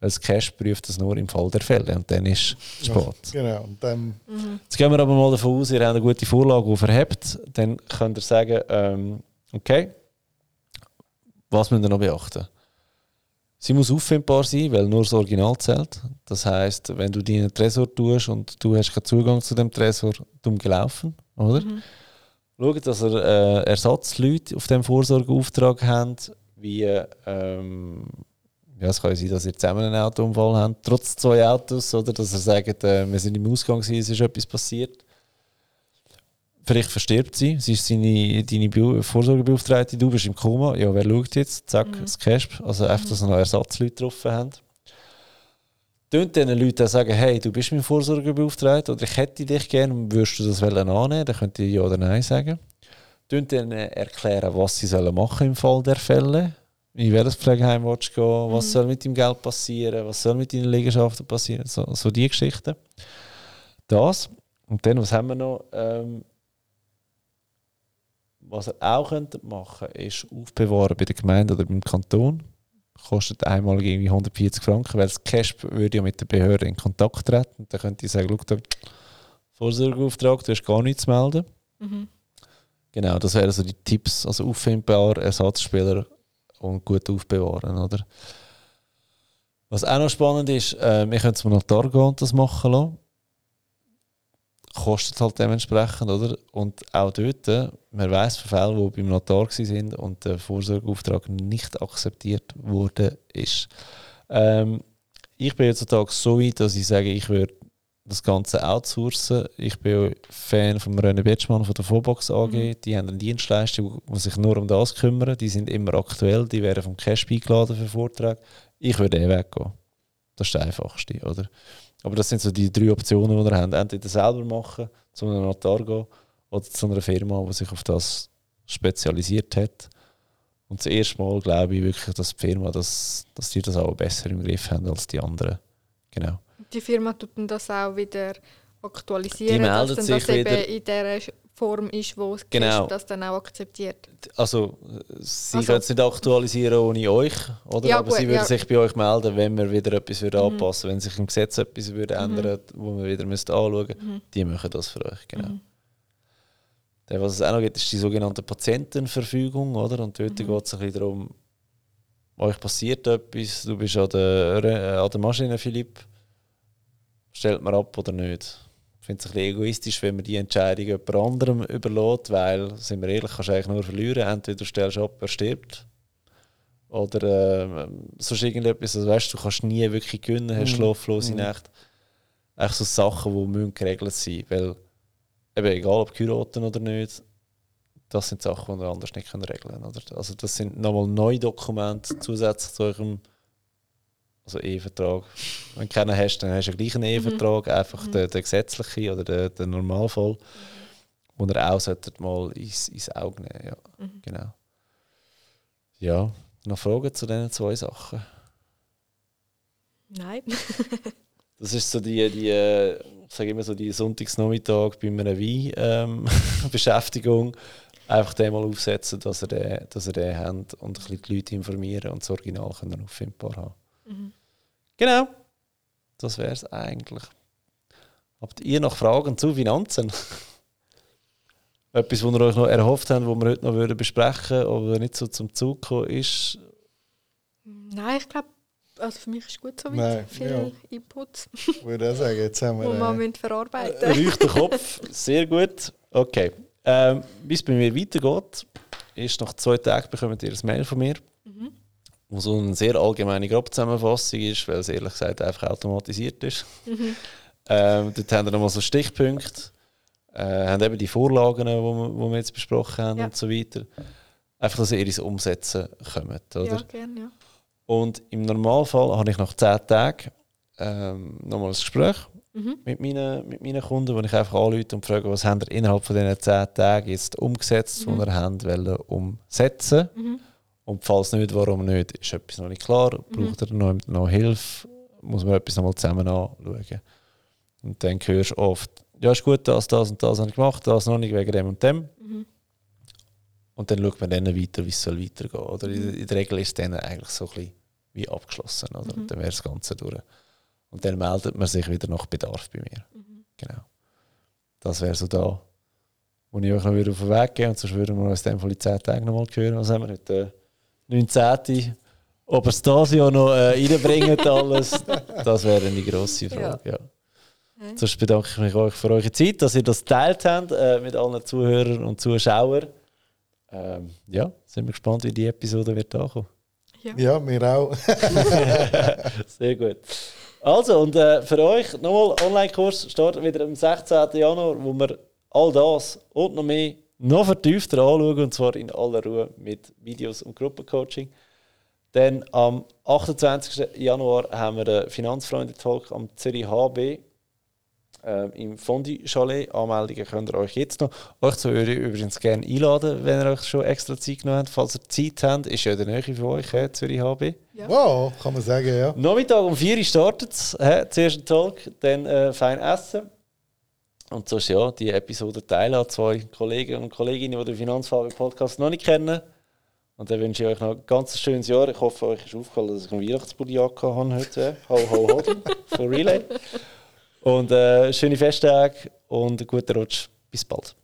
Das Cash prüft das nur im Fall der Fälle und dann ist es spät. Ja, genau. Und dann mhm. Jetzt gehen wir aber mal davon aus, ihr habt eine gute Vorlage, die verhebt. Dann könnt ihr sagen, ähm, okay, was müsst ihr noch beachten? Sie muss auffindbar sein, weil nur das Original zählt. Das heißt, wenn du deinen Tresor tust und du hast keinen Zugang zu dem Tresor, dumm gelaufen, oder? Mhm. Schaut, dass ihr äh, Ersatzleute auf dem Vorsorgeauftrag habt, wie ähm, ja, es kann sein, dass ihr zusammen einen Autounfall habt, trotz zwei Autos, oder dass ihr sagt, äh, wir sind im Ausgang, es ist etwas passiert. Vielleicht verstirbt sie, sie ist seine, deine Vorsorgebeauftragte, du bist im Koma, ja, wer schaut jetzt? Zack, mhm. das Cash, also einfach, dass noch Ersatzleute getroffen haben. Tönt diesen Leuten sagen, hey, du bist mein Vorsorgebeauftragter oder ich hätte dich gerne, würdest du das annehmen? Dann könnt ihr ja oder nein sagen. Tönt ihnen erklären, was sie sollen machen im Fall der Fälle in welches Pflegeheim willst du gehen, was mhm. soll mit deinem Geld passieren, was soll mit deinen Liegenschaften passieren, so, so die Geschichten. Das. Und dann, was haben wir noch? Ähm, was ihr auch könnt machen ist aufbewahren bei der Gemeinde oder beim Kanton. Kostet einmal irgendwie 140 Franken, weil das Cash würde ja mit der Behörde in Kontakt treten. Und dann könnt ihr sagen, schau, Vorsorgeauftrag, du hast gar nichts zu melden. Mhm. Genau, das wären so die Tipps. Also auffindbar, Ersatzspieler und gut aufbewahren, oder? Was auch noch spannend ist, äh, wir können zum Notar gehen und das machen lassen. Kostet halt dementsprechend, oder? Und auch dort, äh, man weiß von Fällen, die beim Notar waren und der Vorsorgeauftrag nicht akzeptiert wurde. Ähm, ich bin heutzutage so weit, dass ich sage, ich würde das Ganze outsourcen. Ich bin Fan von René Betschmann von der Vorbox AG. Mhm. Die haben eine Dienstleistung, die sich nur um das kümmern. Die sind immer aktuell, die werden vom Cash eingeladen für Vorträge. Ich würde eh weggehen. Das ist der einfachste, oder? Aber das sind so die drei Optionen, die wir haben. Entweder selber machen, zu einem Notar gehen oder zu einer Firma, die sich auf das spezialisiert hat. Und das erste Mal glaube ich wirklich, dass die Firma, das, dass die das auch besser im Griff haben als die anderen. Genau die Firma tut das auch wieder aktualisieren, die meldet dass dann das eben in der Form ist, wo es genau. das dann auch akzeptiert. Also sie also, können es nicht aktualisieren ohne euch, oder? Ja, aber gut, sie würden ja. sich bei euch melden, wenn wir wieder etwas mhm. anpassen, wenn sich im Gesetz etwas würde mhm. ändern, wo wir wieder müsste anschauen, mhm. die machen das für euch, genau. Mhm. Dann, was es auch noch gibt, ist die sogenannte Patientenverfügung, oder? Und dort mhm. geht es ein bisschen darum, euch passiert etwas, du bist an der, äh, an der Maschine, Philipp, stellt man ab oder nicht? Ich finde es ein bisschen egoistisch, wenn man die Entscheidung jemand anderem überlässt, weil, sind wir ehrlich, kannst du eigentlich nur verlieren. Entweder du stellst ab, er stirbt. Oder äh, sonst irgendetwas, also weißt, du kannst nie wirklich gewinnen, hast mhm. schlaflose mhm. Nächte. Echt so Sachen, die müssen geregelt sein. Weil, eben, egal ob heiraten oder nicht, das sind Sachen, die wir anders nicht regeln können. Also das sind nochmal neue Dokumente zusätzlich zu eurem also Ehevertrag. Wenn du keinen hast, dann hast du gleich einen. Ehevertrag, mhm. einfach mhm. Der, der gesetzliche oder der, der Normalfall, mhm. wo ihr auch solltet mal ins, ins Auge nehmen ja. Mhm. Genau. Ja, noch Fragen zu diesen zwei Sachen? Nein. das ist so die, die ich sage immer so die Sonntagsnachmittag bei einer Wein-Beschäftigung. Ähm, einfach den mal aufsetzen, dass ihr den, dass ihr den habt und ein bisschen die Leute informieren und das Original können auffindbar haben. Mhm. Genau. Das wäre es eigentlich. Habt ihr noch Fragen zu Finanzen? Etwas, was ihr euch noch erhofft habt, was wir heute noch würden besprechen würden, aber nicht so zum Zug gekommen ist? Nein, ich glaube, also für mich ist es gut so Nein, viel ja. Input. Ich würde auch sagen, jetzt haben wir... Wo äh, verarbeiten Leuchten Kopf, sehr gut. Okay. Ähm, Wie es bei mir weitergeht, ist nach zwei Tagen bekommt ihr ein Mail von mir. Wo so eine sehr allgemeine Grobzusammenfassung ist, weil es ehrlich gesagt einfach automatisiert ist. Mhm. Ähm, dort haben wir nochmal so Stichpunkte, äh, haben eben die Vorlagen, die wir, wir jetzt besprochen haben ja. und so weiter. Einfach, dass ihr ins Umsetzen kommt, oder? Ja, gerne, ja. Und im Normalfall habe ich nach zehn Tagen ähm, nochmal ein Gespräch mhm. mit, meinen, mit meinen Kunden, wo ich einfach anrufe und frage, was haben ihr innerhalb von diesen zehn Tagen jetzt umgesetzt, mhm. die ihr habt wollen, umsetzen mhm. Und falls nicht, warum nicht, ist etwas noch nicht klar. Mhm. Braucht ihr noch, noch Hilfe? Muss man etwas nochmal zusammen anschauen. Und dann hörst du oft, ja ist gut, das, das und das habe ich gemacht, das noch nicht wegen dem und dem. Mhm. Und dann schaut man dann weiter, wie es soll weitergehen. Oder in, in der Regel ist es dann eigentlich so ein bisschen wie abgeschlossen. Oder? Mhm. Dann wäre das Ganze durch. Und dann meldet man sich wieder nach Bedarf bei mir. Mhm. Genau. Das wäre so da, wo ich euch noch wieder auf den Weg gehe. Und sonst würden wir uns in Fall in 10 Tagen nochmal hören. Was haben wir heute? Äh, 19. Ob es das Jahr noch äh, reinbringt, alles, das wäre eine grosse Frage. Ja. ja. Sonst bedanke ich mich euch für eure Zeit, dass ihr das geteilt habt äh, mit allen Zuhörern und Zuschauern. Ähm, ja, sind wir gespannt, wie die Episode wird ankommen. Ja, ja wir auch. Sehr gut. Also, und äh, für euch nochmal, Online-Kurs startet wieder am 16. Januar, wo wir all das und noch mehr noch vertiefter anschauen, und zwar in aller Ruhe mit Videos und Gruppencoaching. Dann am 28. Januar haben wir den Finanzfreunde-Talk am Zürich HB äh, im Fondi Chalet. Anmeldungen könnt ihr euch jetzt noch. Euch zu würde ich übrigens gerne einladen, wenn ihr euch schon extra Zeit genommen habt. Falls ihr Zeit habt, ist ja der Nähe für euch, äh, Zürich HB. Ja. Wow, kann man sagen, ja. Nachmittag um 4 Uhr startet es. Zuerst ein Talk, dann äh, fein essen. Und sonst ja, die Episode teilen an zwei Kollegen und Kolleginnen, die den Finanzfabrik-Podcast noch nicht kennen. Und dann wünsche ich euch noch ein ganz schönes Jahr. Ich hoffe, euch ist aufgefallen, dass ich einen Weihnachtspulli habe heute. Ho, ho, ho. Von Relay. Und äh, schöne Festtage und einen guten Rutsch. Bis bald.